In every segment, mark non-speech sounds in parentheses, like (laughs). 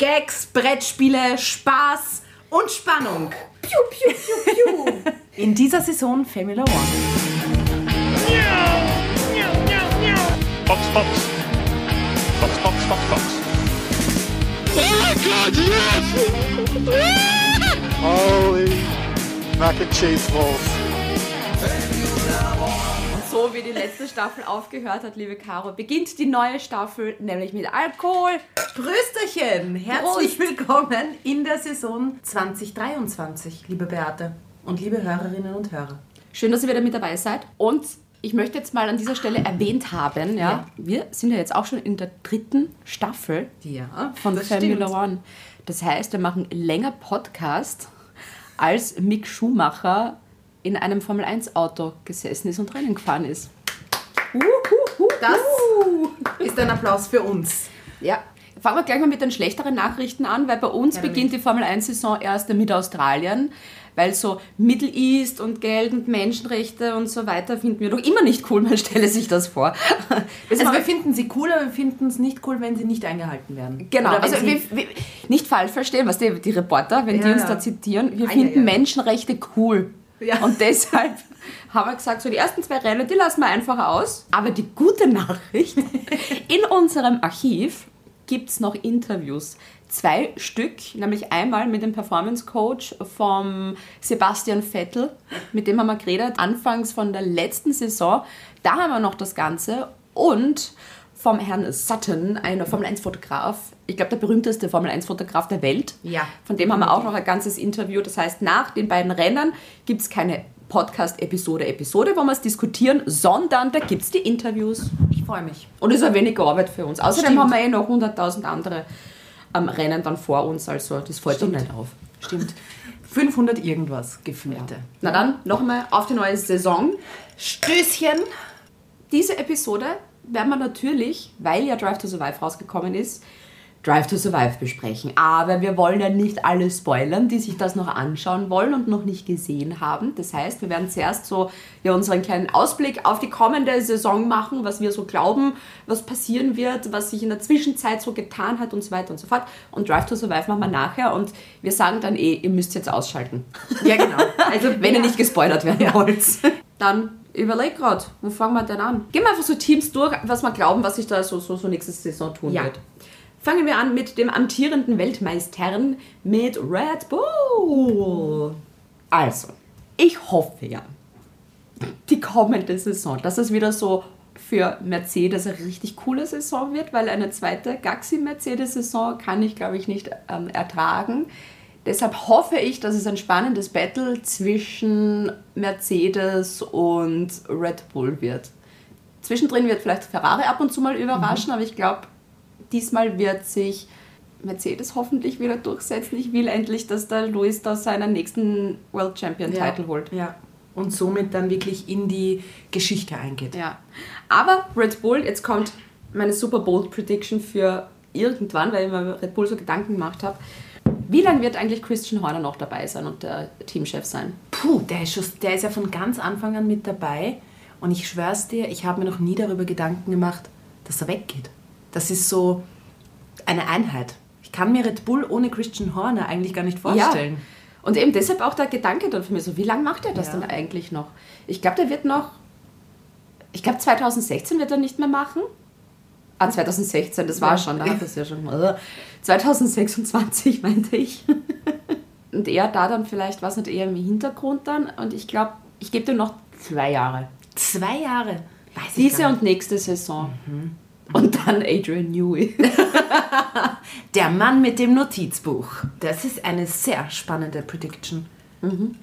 Gags, Brettspiele, Spaß und Spannung. Piu, piu, piu, piu. (laughs) In dieser Saison Formula One. Fox, Fox. Fox, Fox, Fox, Fox. Oh God, yes! (laughs) Holy mac and cheese balls. So wie die letzte Staffel aufgehört hat, liebe Caro, beginnt die neue Staffel, nämlich mit Alkohol. Prösterchen! Herzlich willkommen in der Saison 2023, liebe Beate und liebe Hörerinnen und Hörer. Schön, dass ihr wieder mit dabei seid. Und ich möchte jetzt mal an dieser Stelle erwähnt haben, ja, Ja. wir sind ja jetzt auch schon in der dritten Staffel Ja, von Formula One. Das heißt, wir machen länger Podcast, als Mick Schumacher in einem Formel-1-Auto gesessen ist und Rennen gefahren ist. Das ist ein Applaus für uns. Ja. Fangen wir gleich mal mit den schlechteren Nachrichten an, weil bei uns Gerne beginnt die Formel 1-Saison erst mit Australien, weil so Middle East und Geld und Menschenrechte und so weiter finden wir doch immer nicht cool, man stelle sich das vor. Das (laughs) Also wir finden sie cool, aber wir finden es nicht cool, wenn sie nicht eingehalten werden. Genau, also wir, wir, nicht falsch verstehen, was die, die Reporter, wenn die Ja, uns ja. da zitieren, wir Ah, finden ja, ja. Menschenrechte cool. Ja. Und deshalb (laughs) haben wir gesagt, so die ersten zwei Rennen, die lassen wir einfach aus. Aber die gute Nachricht, (laughs) in unserem Archiv gibt es noch Interviews. Zwei Stück, nämlich einmal mit dem Performance Coach vom Sebastian Vettel, mit dem haben wir geredet, anfangs von der letzten Saison. Da haben wir noch das Ganze. Und vom Herrn Sutton, einer Formel 1-Fotograf, ich glaube der berühmteste Formel 1-Fotograf der Welt. Ja. Von dem haben wir auch noch ein ganzes Interview. Das heißt, nach den beiden Rennen gibt es keine Podcast-Episode, Episode, wo wir es diskutieren, sondern da gibt es die Interviews. ich freue mich. Und es ist ein wenig Arbeit für uns. Außerdem Stimmt. haben wir eh noch 100.000 andere am Rennen dann vor uns, also das fällt uns nicht auf. Stimmt. 500 irgendwas gefühlte. Na dann, noch einmal auf die neue Saison. Stößchen. Diese Episode werden wir natürlich, weil ja Drive to Survive rausgekommen ist, Drive to Survive besprechen. Aber wir wollen ja nicht alle spoilern, die sich das noch anschauen wollen und noch nicht gesehen haben. Das heißt, wir werden zuerst so ja, unseren kleinen Ausblick auf die kommende Saison machen, was wir so glauben, was passieren wird, was sich in der Zwischenzeit so getan hat und so weiter und so fort. Und Drive to Survive machen wir nachher und wir sagen dann eh, ihr müsst jetzt ausschalten. Ja, genau. Also, (laughs) Wenn ihr nicht gespoilert werden wollt. (laughs) Dann überleg grad, wo fangen wir denn an? Gehen wir einfach so Teams durch, was wir glauben, was sich da so, so, so nächste Saison tun Ja. wird. Fangen wir an mit dem amtierenden Weltmeistern, mit Red Bull. Also, ich hoffe ja, die kommende Saison, dass es wieder so für Mercedes eine richtig coole Saison wird, weil eine zweite Gaxi-Mercedes-Saison kann ich, glaube ich, nicht ähm, ertragen. Deshalb hoffe ich, dass es ein spannendes Battle zwischen Mercedes und Red Bull wird. Zwischendrin wird vielleicht Ferrari ab und zu mal überraschen, aber ich glaube, diesmal wird sich Mercedes hoffentlich wieder durchsetzen. Ich will endlich, dass der Lewis da seinen nächsten World Champion Title holt. Ja. Und somit dann wirklich in die Geschichte eingeht. Ja. Aber Red Bull, jetzt kommt meine Super Bold Prediction für irgendwann, weil ich mir Red Bull so Gedanken gemacht habe. Wie lange wird eigentlich Christian Horner noch dabei sein und der Teamchef sein? Puh, der ist, schon, der ist ja von ganz Anfang an mit dabei. Und ich schwör's dir, ich habe mir noch nie darüber Gedanken gemacht, dass er weggeht. Das ist so eine Einheit. Ich kann mir Red Bull ohne Christian Horner eigentlich gar nicht vorstellen. Und eben deshalb auch der Gedanke dann für mich so, wie lange macht er das Ja. denn eigentlich noch? Ich glaube, der wird noch, ich glaube 2016 wird er nicht mehr machen. Ah, 2016, das war Ja. schon, da hat es ja schon. Äh, 2026 (laughs) meinte ich. Und er da dann vielleicht, was nicht, eher im Hintergrund dann. Und ich glaube, ich gebe dem noch zwei Jahre. Zwei Jahre. Weiß Diese und nächste Saison. Und dann Adrian Newey. (laughs) Der Mann mit dem Notizbuch. Das ist eine sehr spannende Prediction.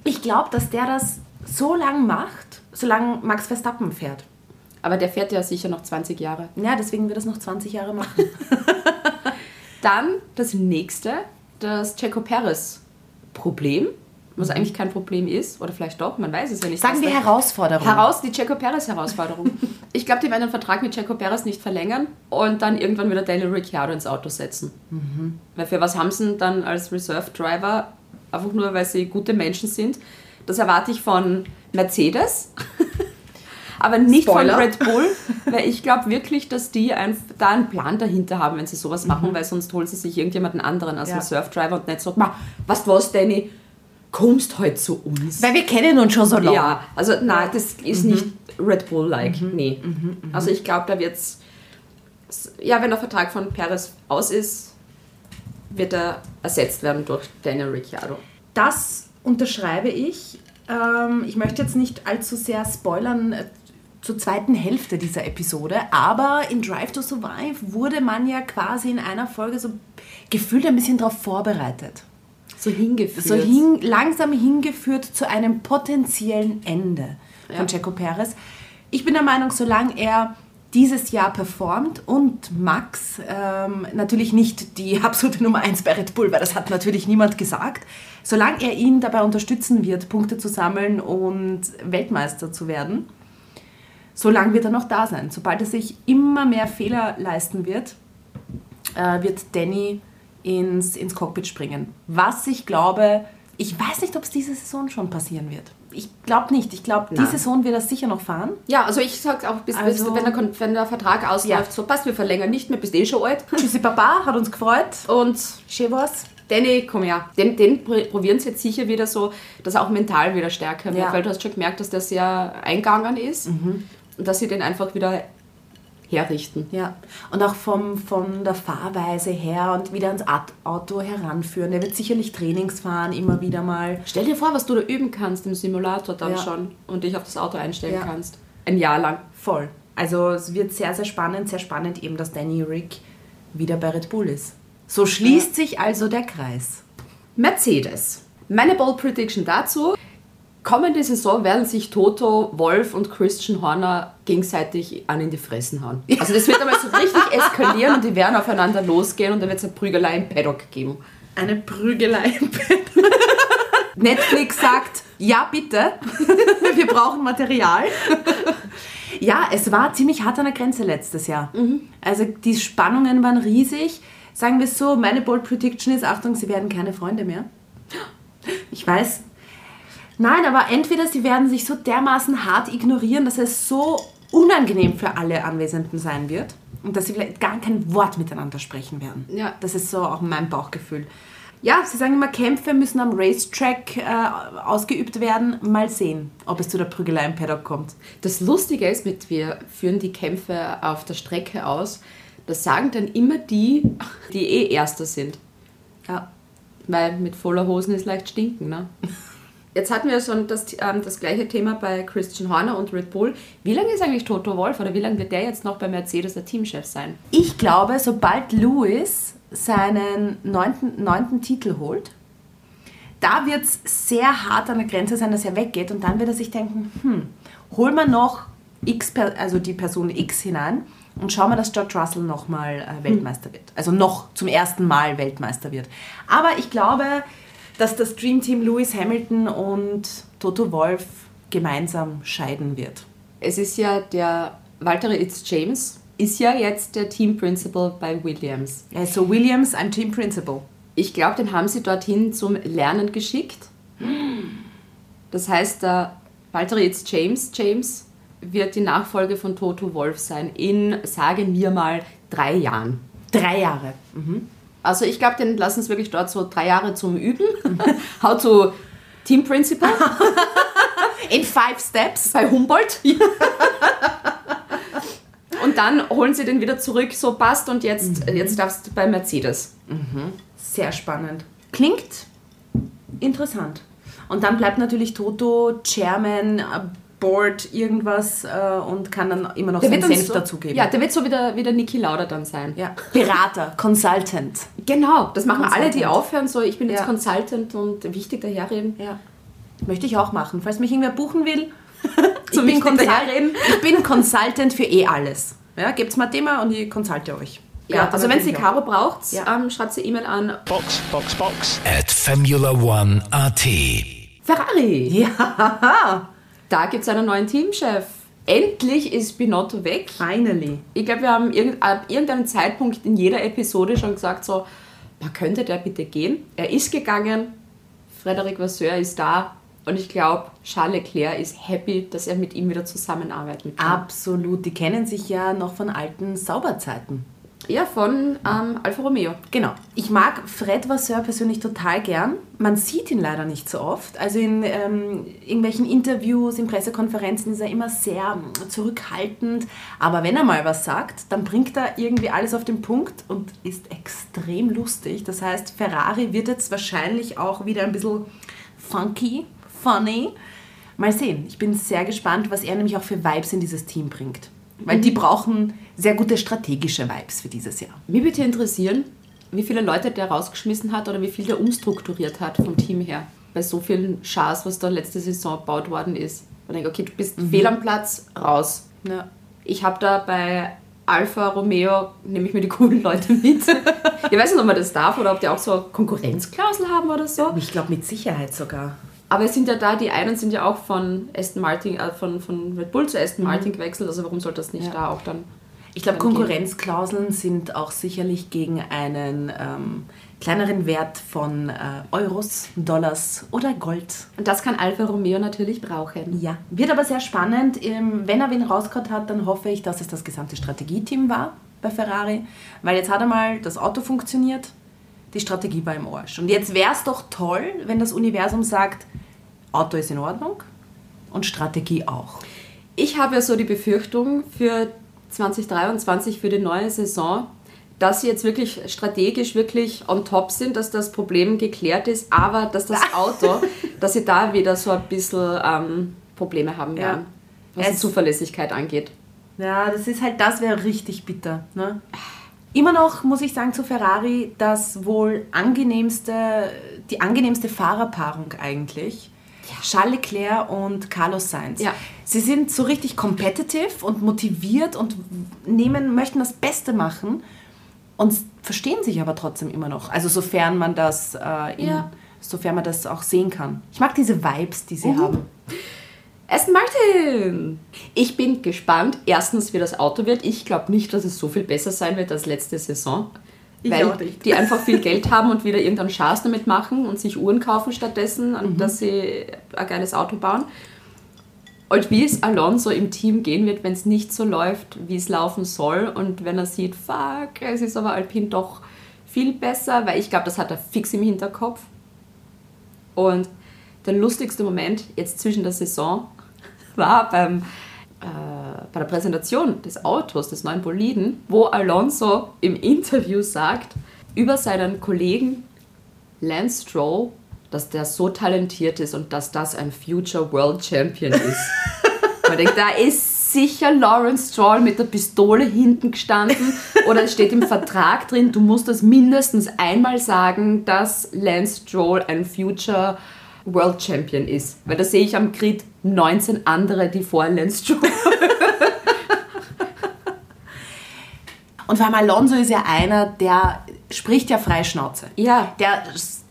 Ich glaube, dass der das so lang macht, solange Max Verstappen fährt. Aber der fährt ja sicher noch 20 Jahre. Ja, deswegen wird das noch 20 Jahre machen. (laughs) Dann das nächste, das Checo Perez Problem, was eigentlich kein Problem ist, oder vielleicht doch, man weiß es ja nicht. Sagen wir Herausforderung. Heraus, die Checo Perez Herausforderung. (laughs) ich glaube, die werden den Vertrag mit Checo Perez nicht verlängern und dann irgendwann wieder Daniel Ricciardo ins Auto setzen. Weil für was haben sie dann als Reserve Driver? Einfach nur, weil sie gute Menschen sind. Das erwarte ich von Mercedes. (laughs) Aber nicht Spoiler. von Red Bull, weil ich glaube wirklich, dass die ein, da einen Plan dahinter haben, wenn sie sowas machen, weil sonst holen sie sich irgendjemanden anderen als Mhm. Ja. einen Surfdriver und nicht so, "Ma, weißt du was, Danny, kommst heute zu uns. Weil wir kennen uns schon so lange. Ja, also nein, das ist Mhm. nicht Red Bull-like, nee. Also ich glaube, da wird's, ja, wenn der Vertrag von Perez aus ist, wird er ersetzt werden durch Daniel Ricciardo. Das unterschreibe ich. Ähm, ich möchte jetzt nicht allzu sehr spoilern äh, zur zweiten Hälfte dieser Episode, aber in Drive to Survive wurde man ja quasi in einer Folge so gefühlt ein bisschen darauf vorbereitet. So hingeführt. So hin, langsam hingeführt zu einem potenziellen Ende Ja. von Checo Perez. Ich bin der Meinung, solange er dieses Jahr performt und Max ähm, natürlich nicht die (laughs) absolute Nummer 1 bei Red Bull, weil das hat natürlich niemand gesagt, solange er ihn dabei unterstützen wird, Punkte zu sammeln und Weltmeister zu werden, solange wird er noch da sein. Sobald er sich immer mehr Fehler leisten wird, äh, wird Danny ins, ins Cockpit springen. Was ich glaube, ich weiß nicht, ob es diese Saison schon passieren wird. Ich glaube nicht. Ich glaube, die Nein. Saison wird er sicher noch fahren. Ja, also ich sag's auch, bis, Also- wenn, der, wenn der Vertrag ausläuft, Ja. so passt, wir verlängern nicht mehr, bist eh schon alt. Tschüssi Papa, hat uns gefreut. Und Schön war's. Danny, komm her. Den, den pr- probieren sie jetzt sicher wieder so, dass er auch mental wieder stärker wird, Ja. weil du hast schon gemerkt, dass der sehr eingegangen ist und dass sie den einfach wieder herrichten. Ja, und auch vom, von der Fahrweise her und wieder ans Auto heranführen. Der wird sicherlich Trainings fahren, immer wieder mal. Stell dir vor, was du da üben kannst im Simulator dann Ja. schon und dich auf das Auto einstellen Ja. kannst. Ein Jahr lang. Voll. Also es wird sehr, sehr spannend, sehr spannend eben, dass Danny Rick wieder bei Red Bull ist. So schließt sich also der Kreis. Mercedes. Meine Bold Prediction dazu. Kommende Saison werden sich Toto, Wolf und Christian Horner gegenseitig an in die Fressen hauen. Also das wird einmal so richtig (laughs) eskalieren und die werden aufeinander losgehen und dann wird es eine Prügelei im Paddock geben. Eine Prügelei im Bett. (laughs) Netflix sagt, ja bitte, (laughs) wir brauchen Material. Ja, es war ziemlich hart an der Grenze letztes Jahr. Also die Spannungen waren riesig. Sagen wir es so, meine Bold Prediction ist, Achtung, sie werden keine Freunde mehr. Ich weiß. Nein, aber entweder sie werden sich so dermaßen hart ignorieren, dass es so unangenehm für alle Anwesenden sein wird und dass sie vielleicht gar kein Wort miteinander sprechen werden. Ja. Das ist so auch mein Bauchgefühl. Ja, sie sagen immer, Kämpfe müssen am Racetrack äh, ausgeübt werden. Mal sehen, ob es zu der Prügelei im Paddock kommt. Das Lustige ist, mit wir führen die Kämpfe auf der Strecke aus. Das sagen dann immer die, die eh Erster sind. Ja. Weil mit voller Hosen ist leicht stinken, ne? Jetzt hatten wir schon das, ähm, das gleiche Thema bei Christian Horner und Red Bull. Wie lange ist eigentlich Toto Wolf oder wie lange wird der jetzt noch bei Mercedes der Teamchef sein? Ich glaube, sobald Lewis seinen neunten, neunten Titel holt, da wird es sehr hart an der Grenze sein, dass er weggeht und dann wird er sich denken, hm, hol mal noch X, also die Person X hinein und schau mal, dass George Russell nochmal äh, Weltmeister wird. Also noch zum ersten Mal Weltmeister wird. Aber ich glaube, dass das Dream Team Lewis Hamilton und Toto Wolf gemeinsam scheiden wird. Es ist ja der Walter Itz James, ist ja jetzt der Team Principal bei Williams. Also Williams, ein Team Principal. Ich glaube, den haben sie dorthin zum Lernen geschickt. Das heißt, der Walter Itz James, James wird die Nachfolge von Toto Wolf sein in, sagen wir mal, drei Jahren. Drei Jahre. Also ich glaube, den lassen es wirklich dort so drei Jahre zum Üben. (laughs) How to Team Principal (laughs) In five steps. bei Humboldt. und dann holen sie den wieder zurück, so passt und jetzt, jetzt darfst du bei Mercedes. Sehr spannend. Klingt interessant. Und dann bleibt natürlich Toto, Chairman, äh, Board, irgendwas äh, und kann dann immer noch seinen dann Senf so, dazugeben. Ja, der wird so wie der, wie der Niki Lauda dann sein. ja. Berater, (laughs) Consultant. Genau, das machen alle, die Consultant. aufhören, so ich bin jetzt Ja. Consultant und wichtig daherreden. Ja. Möchte ich auch machen. Falls mich irgendwer buchen will, (laughs) ich, bin daherreden. ich bin Consultant für eh alles. Ja, gebt's mal ein Thema und ich consulte euch. Ja, also wenn sie Caro braucht, Ja. ähm, schreibt sie E-Mail an Box, Box, Box. at Formula One AT. Ferrari. Ja, (laughs) Da gibt es einen neuen Teamchef. Endlich ist Binotto weg. Finally. Ich glaube, wir haben irgend, ab irgendeinem Zeitpunkt in jeder Episode schon gesagt, so, man könnte der bitte gehen. Er ist gegangen, Frederic Vasseur ist da Und ich glaube, Charles Leclerc ist happy, dass er mit ihm wieder zusammenarbeiten kann. Absolut. Die kennen sich ja noch von alten Sauberzeiten. Ja, von ähm, Alfa Romeo. Genau. Ich mag Fred Vasseur persönlich total gern. Man sieht ihn leider nicht so oft. Also in ähm, irgendwelchen Interviews, in Pressekonferenzen ist er immer sehr ähm, zurückhaltend. Aber wenn er mal was sagt, dann bringt er irgendwie alles auf den Punkt und ist extrem lustig. Das heißt, Ferrari wird jetzt wahrscheinlich auch wieder ein bisschen funky, funny. Mal sehen. Ich bin sehr gespannt, was er nämlich auch für Vibes in dieses Team bringt. Weil die brauchen sehr gute strategische Vibes für dieses Jahr. Mich würde interessieren, wie viele Leute der rausgeschmissen hat oder wie viel der umstrukturiert hat vom Team her. Bei so vielen Schars, was da letzte Saison gebaut worden ist. Ich denke, okay, du bist fehl am Platz, raus. Ja. Ich habe da bei Alfa Romeo, nehme ich mir die coolen Leute mit. (laughs) ich weiß nicht, ob man das darf oder ob die auch so Konkurrenzklausel haben oder so. Ich glaube mit Sicherheit sogar. Aber es sind ja da, die einen sind ja auch von Aston Martin, äh, von, von Red Bull zu Aston Martin gewechselt, also warum sollte das nicht Ja. da auch dann. Ich glaube? Konkurrenzklauseln sind auch sicherlich gegen einen ähm, kleineren Wert von äh, Euros, Dollars oder Gold. Und das kann Alfa Romeo natürlich brauchen. Ja, wird aber sehr spannend. Ähm, Wenn er wen rausgehauen hat, dann hoffe ich, dass es das gesamte Strategieteam war bei Ferrari. Weil jetzt hat einmal das Auto funktioniert, die Strategie war im Arsch. Und jetzt wäre es doch toll, wenn das Universum sagt, Auto ist in Ordnung und Strategie auch. Ich habe ja so die Befürchtung für 2023, für die neue Saison, dass sie jetzt wirklich strategisch wirklich on top sind, dass das Problem geklärt ist, aber dass das (laughs) Auto, dass sie da wieder so ein bisschen ähm, Probleme haben Ja. werden, was die Es- Zuverlässigkeit angeht. Ja, das ist halt, das wäre richtig bitter. Ne? Immer noch muss ich sagen zu Ferrari, das wohl angenehmste, die angenehmste Fahrerpaarung eigentlich. Charles Leclerc und Carlos Sainz. Ja. Sie sind so richtig competitive und motiviert und nehmen, möchten das Beste machen und verstehen sich aber trotzdem immer noch. Also sofern man das, äh, in, Ja. sofern man das auch sehen kann. Ich mag diese Vibes, die sie haben. Aston Martin! Ich bin gespannt, erstens, wie das Auto wird. Ich glaube nicht, dass es so viel besser sein wird als letzte Saison. Ich weil die einfach viel Geld haben und wieder irgendeinen Schaß damit machen und sich Uhren kaufen stattdessen, und dass sie ein geiles Auto bauen. Und wie es Alonso im Team gehen wird, wenn es nicht so läuft, wie es laufen soll und wenn er sieht, fuck, es ist aber Alpine doch viel besser, weil ich glaube, das hat er fix im Hinterkopf. Und der lustigste Moment jetzt zwischen der Saison war beim, äh, bei der Präsentation des Autos, des neuen Boliden, wo Alonso im Interview sagt über seinen Kollegen Lance Stroll, dass der so talentiert ist und dass das ein Future World Champion ist. (laughs) Man denkt, da ist sicher Lawrence Stroll mit der Pistole hinten gestanden oder es steht im Vertrag drin, du musst das mindestens einmal sagen, dass Lance Stroll ein Future World Champion ist. Weil da sehe ich am Grid 19 andere, die vor Stroll. (laughs) Und vor allem Alonso ist ja einer, der spricht ja frei Schnauze. Ja. Der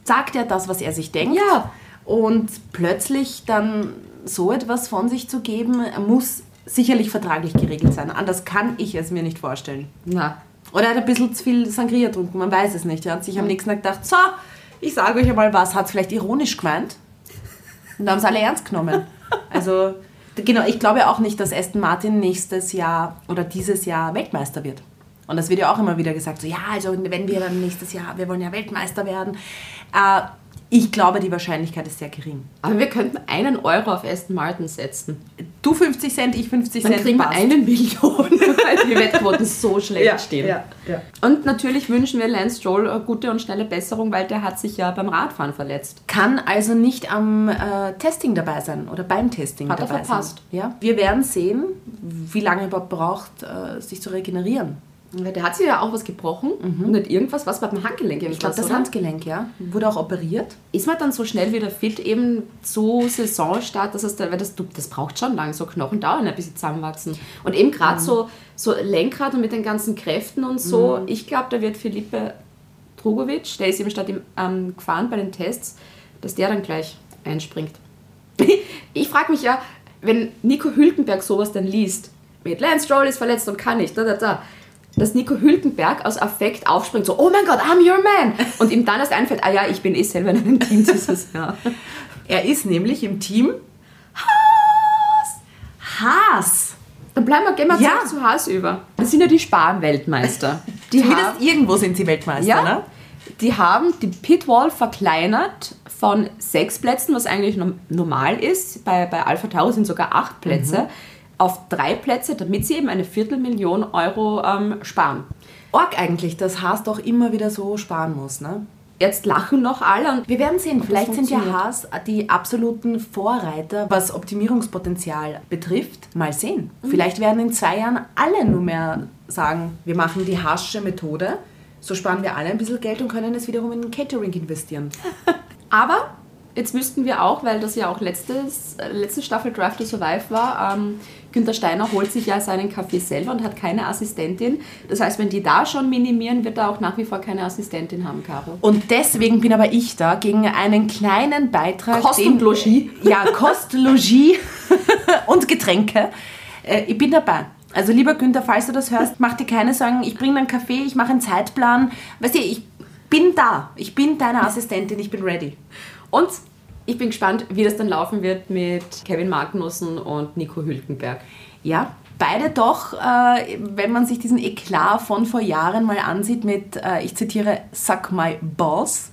sagt ja das, was er sich denkt. Ja. Und plötzlich dann so etwas von sich zu geben, muss sicherlich vertraglich geregelt sein. Anders kann ich es mir nicht vorstellen. Na, Oder er hat ein bisschen zu viel Sangria getrunken, man weiß es nicht. Er hat sich am nächsten Tag gedacht, so, ich sage euch einmal was, hat es vielleicht ironisch gemeint. Und da haben sie alle ernst genommen. Also, genau, ich glaube auch nicht, dass Aston Martin nächstes Jahr oder dieses Jahr Weltmeister wird. Und das wird ja auch immer wieder gesagt, so, ja, also wenn wir dann nächstes Jahr, wir wollen ja Weltmeister werden. Äh, ich glaube, die Wahrscheinlichkeit ist sehr gering. aber wir könnten einen Euro auf Aston Martin setzen. Du 50 Cent, ich 50 Dann Cent. kriegen wir passt. eine Million, (laughs) weil die Wettquoten so schlecht ja, stehen. Ja, ja. Und natürlich wünschen wir Lance Stroll eine gute und schnelle Besserung, weil der hat sich ja beim Radfahren verletzt. kann also nicht am äh, Testing dabei sein oder beim Testing Hat er dabei verpasst. sein. Ja? Wir werden sehen, wie lange er überhaupt braucht, äh, sich zu regenerieren. Der hat sich ja auch was gebrochen und nicht irgendwas, was beim Handgelenk Ich glaube, das oder? Handgelenk, ja, wurde auch operiert. Ist man dann so schnell wieder fit eben zu Saisonstart, dass es da, weil das, das braucht schon lang, so Knochen dauern ein bisschen zusammenwachsen. Und eben gerade so, so Lenkrad und mit den ganzen Kräften und so, ich glaube, da wird Felipe Drugovic, der ist eben statt im, ähm, gefahren bei den Tests, dass der dann gleich einspringt. (laughs) ich frage mich ja, wenn Nico Hülkenberg sowas dann liest, mit Lance Stroll ist verletzt und kann nicht, da, da, da, dass Nico Hülkenberg aus Affekt aufspringt, so, oh mein Gott, I'm your man. Und ihm dann erst einfällt, ah ja, ich bin eh selber in einem Team dieses Jahr. (laughs) Er ist nämlich im Team Haas. Haas. Dann bleiben wir, gehen wir Ja. zu Haas über. Das sind ja die Span-Weltmeister. (laughs) Die Zumindest irgendwo sind sie Weltmeister, ja, ne? die haben die Pitwall verkleinert von sechs Plätzen, was eigentlich norm- normal ist. Bei, bei Alpha Tauri sind sogar acht Plätze. Mhm. Auf drei Plätze, damit sie eben eine Viertelmillion Euro ähm, sparen. Org eigentlich, dass Haas doch immer wieder so sparen muss, ne? Jetzt lachen noch alle und Wir werden sehen, vielleicht sind ja. Haas die absoluten Vorreiter, was Optimierungspotenzial betrifft. Mal sehen. Vielleicht werden in zwei Jahren alle nur mehr sagen, wir machen die Haasche Methode. So sparen wir alle ein bisschen Geld und können es wiederum in Catering investieren. (laughs) Aber jetzt müssten wir auch, weil das ja auch letztes, äh, letzte Staffel Draft to Survive war, ähm, Günther Steiner holt sich ja seinen Kaffee selber und hat keine Assistentin. Das heißt, wenn die da schon minimieren, wird er auch nach wie vor keine Assistentin haben, Caro. Und deswegen bin aber ich da gegen einen kleinen Beitrag. Kost und Logis. (laughs) Ja, Kost, Logis (laughs) und Getränke. Äh, Ich bin dabei. Also lieber Günther, falls du das hörst, mach dir keine Sorgen. Ich bringe einen Kaffee, ich mache einen Zeitplan. Weißt du, ich bin da. Ich bin deine Assistentin, ich bin ready. Und ich bin gespannt, wie das dann laufen wird mit Kevin Magnussen und Nico Hülkenberg. Ja, beide doch, äh, wenn man sich diesen Eklat von vor Jahren mal ansieht mit, äh, ich zitiere, Suck my balls.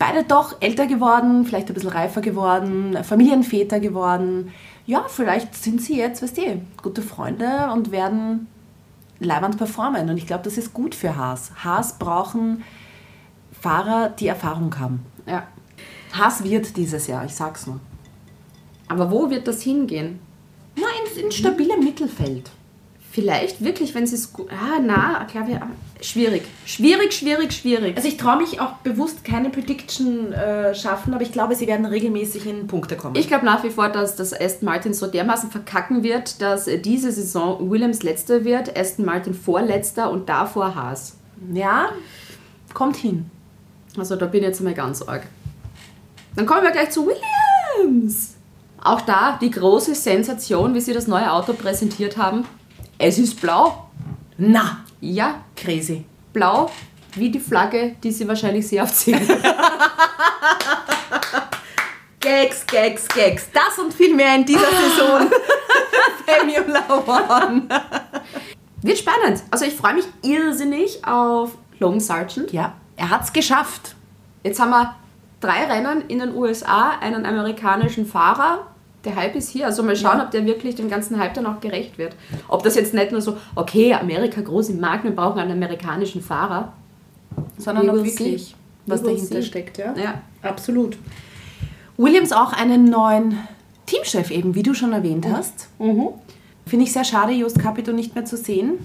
Beide doch älter geworden, vielleicht ein bisschen reifer geworden, Familienväter geworden. Ja, vielleicht sind sie jetzt, weißt du, gute Freunde und werden leibend performen. Und ich glaube, das ist gut für Haas. Haas brauchen Fahrer, die Erfahrung haben. Ja. Haas wird dieses Jahr, ich sag's nur. Aber wo wird das hingehen? Na, in, in stabilem Mittelfeld. Vielleicht wirklich, wenn sie es gut. Ah, na, glaube ich. ah, Schwierig. Schwierig, schwierig, schwierig. Also ich traue mich auch bewusst keine Prediction äh, schaffen, aber ich glaube, sie werden regelmäßig in Punkte kommen. Ich glaube nach wie vor, dass das Aston Martin so dermaßen verkacken wird, dass äh, diese Saison Williams letzter wird, Aston Martin vorletzter und davor Haas. ja, kommt hin. Also da bin ich jetzt mal ganz arg. Dann kommen wir gleich zu Williams. Auch da die große Sensation, wie sie das neue Auto präsentiert haben. Es ist blau. Na, Ja, crazy. blau wie die Flagge, die sie wahrscheinlich sehr oft sehen. (laughs) Gags, Gags, Gags. Das und viel mehr in dieser Saison. (laughs) Formula One. Wird spannend. Also ich freue mich irrsinnig auf Logan Sargent. Ja, er hat's geschafft. Jetzt haben wir drei Rennen in den USA, einen amerikanischen Fahrer. Der Hype ist hier. Also mal schauen, Ja. ob der wirklich dem ganzen Hype dann auch gerecht wird. Ob das jetzt nicht nur so, okay, Amerika groß im Markt, wir brauchen einen amerikanischen Fahrer. Sondern will wirklich, see. was dahinter see. steckt. Ja? Ja. absolut. Williams auch einen neuen Teamchef eben, wie du schon erwähnt hast. Finde ich sehr schade, Just Capito nicht mehr zu sehen.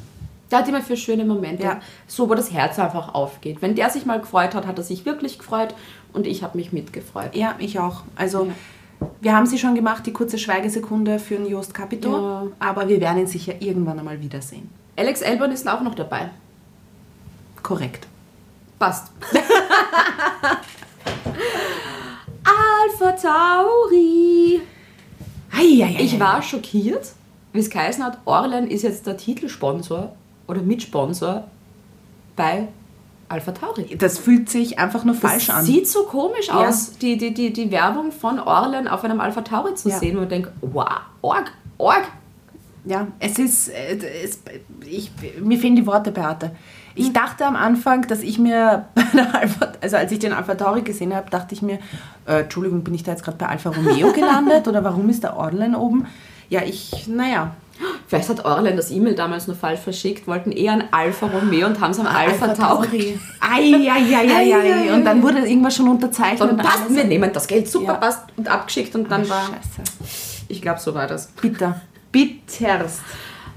Der hat immer für schöne Momente. Ja. So, wo das Herz einfach aufgeht. Wenn der sich mal gefreut hat, hat er sich wirklich gefreut und ich habe mich mitgefreut. Ja, ich auch. Also, wir haben sie schon gemacht, die kurze Schweigesekunde für den Jost Capito, Ja. aber wir werden ihn sicher irgendwann einmal wiedersehen. Alex Elbon ist auch noch dabei. Korrekt. Passt. (laughs) Alpha Tauri. Eieiei. Ich war schockiert, wie es geheißen hat, Orlen ist jetzt der Titelsponsor oder Mitsponsor bei Alpha Tauri. Das fühlt sich einfach nur falsch das an. sieht so komisch Ja. aus, die, die, die, die Werbung von Orlen auf einem Alpha Tauri zu Ja. sehen und denke, wow, org, org. Ja, es ist. äh, Es, ich, mir fehlen die Worte, Beate. Ich dachte am Anfang, dass ich mir (laughs) bei der Alpha, also als ich den Alpha Tauri gesehen habe, dachte ich mir, äh, Entschuldigung, bin ich da jetzt gerade bei Alfa Romeo gelandet (laughs) oder warum ist der Orlen oben? Ja, ich, naja. Vielleicht hat Orlen das E-Mail damals nur falsch verschickt, wollten eher ein Alfa Romeo und haben es am Alpha, Tauri. Eieieiei. Und dann wurde irgendwas schon unterzeichnet. Dann und passt, wir nehmen das Geld, super, Ja. passt und abgeschickt und dann war, Scheiße. ich glaube, so war das. Bitter. Bitterst.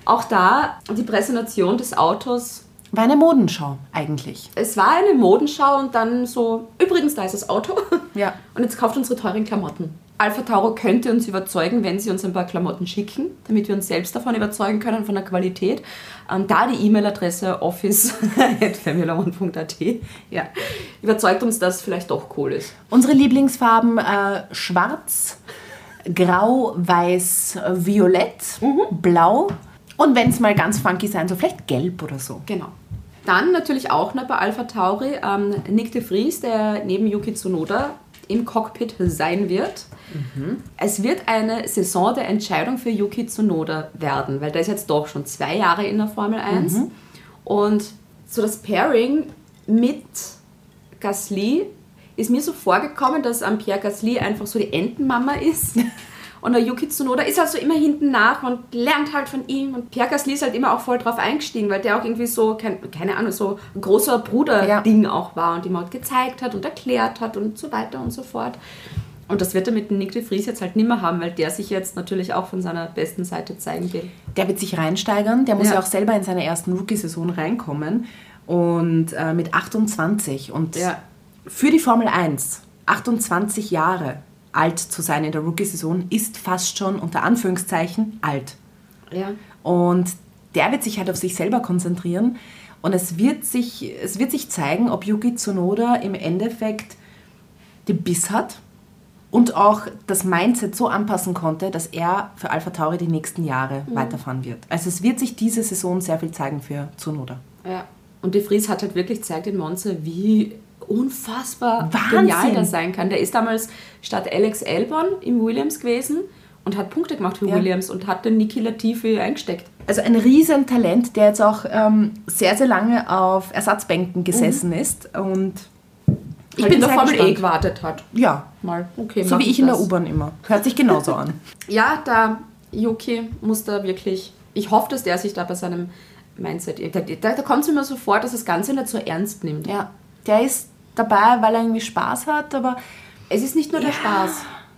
Auch da die Präsentation des Autos. War eine Modenschau eigentlich. Es war eine Modenschau und dann so, übrigens, da ist das Auto. Ja. Und jetzt kauft unsere teuren Klamotten. Alpha Tauro könnte uns überzeugen, wenn sie uns ein paar Klamotten schicken, damit wir uns selbst davon überzeugen können, von der Qualität. Ähm, da die E-Mail-Adresse office.formula1.at Ja. überzeugt uns, dass vielleicht doch cool ist. Unsere Lieblingsfarben äh, schwarz, grau, weiß, äh, violett, blau und wenn es mal ganz funky sein soll, vielleicht gelb oder so. Genau. Dann natürlich auch noch bei Alpha Tauri ähm, Nick de Vries, der neben Yuki Tsunoda im Cockpit sein wird. Es wird eine Saison der Entscheidung für Yuki Tsunoda werden, weil der ist jetzt doch schon zwei Jahre in der Formel 1. Und so das Pairing mit Gasly ist mir so vorgekommen, dass am Pierre Gasly einfach so die Entenmama ist. (laughs) Und der Yuki Tsunoda ist halt so immer hinten nach und lernt halt von ihm. Und Pierre Gasly ist halt immer auch voll drauf eingestiegen, weil der auch irgendwie so, kein, keine Ahnung, so ein großer Bruder-Ding auch war und ihm halt gezeigt hat und erklärt hat und so weiter und so fort. Und das wird er mit dem Nick de Vries jetzt halt nimmer haben, weil der sich jetzt natürlich auch von seiner besten Seite zeigen will. Der wird sich reinsteigern, der muss Ja. ja, auch selber in seine ersten Rookie-Saison reinkommen. Und äh, mit 28 und Ja. für die Formel 1, 28 Jahre alt zu sein in der Rookie-Saison, ist fast schon unter Anführungszeichen alt. Ja. Und der wird sich halt auf sich selber konzentrieren. Und es wird sich, es wird sich zeigen, ob Yuki Tsunoda im Endeffekt den Biss hat und auch das Mindset so anpassen konnte, dass er für Alpha Tauri die nächsten Jahre weiterfahren wird. Also es wird sich diese Saison sehr viel zeigen für Tsunoda. Ja. Und De Vries hat halt wirklich gezeigt in Monza, wie unfassbar Wahnsinn. genial der sein kann. Der ist damals statt Alex Albon im Williams gewesen und hat Punkte gemacht für Ja. Williams und hat den Niki Latifi eingesteckt. Also ein riesen Talent, der jetzt auch ähm, sehr, sehr lange auf Ersatzbänken gesessen ist. Und ich Halt in der Formel E gewartet hat. Ja, Mal. Okay, so wie ich in der das. U-Bahn immer. Hört sich genauso an. (laughs) Ja, da Yuki muss da wirklich. Ich hoffe, dass der sich da bei seinem Mindset. Da, da, da kommt es mir immer so vor, dass das Ganze nicht so ernst nimmt. Ja, der ist dabei, weil er irgendwie Spaß hat, aber Es ist nicht nur der Ja. Spaß.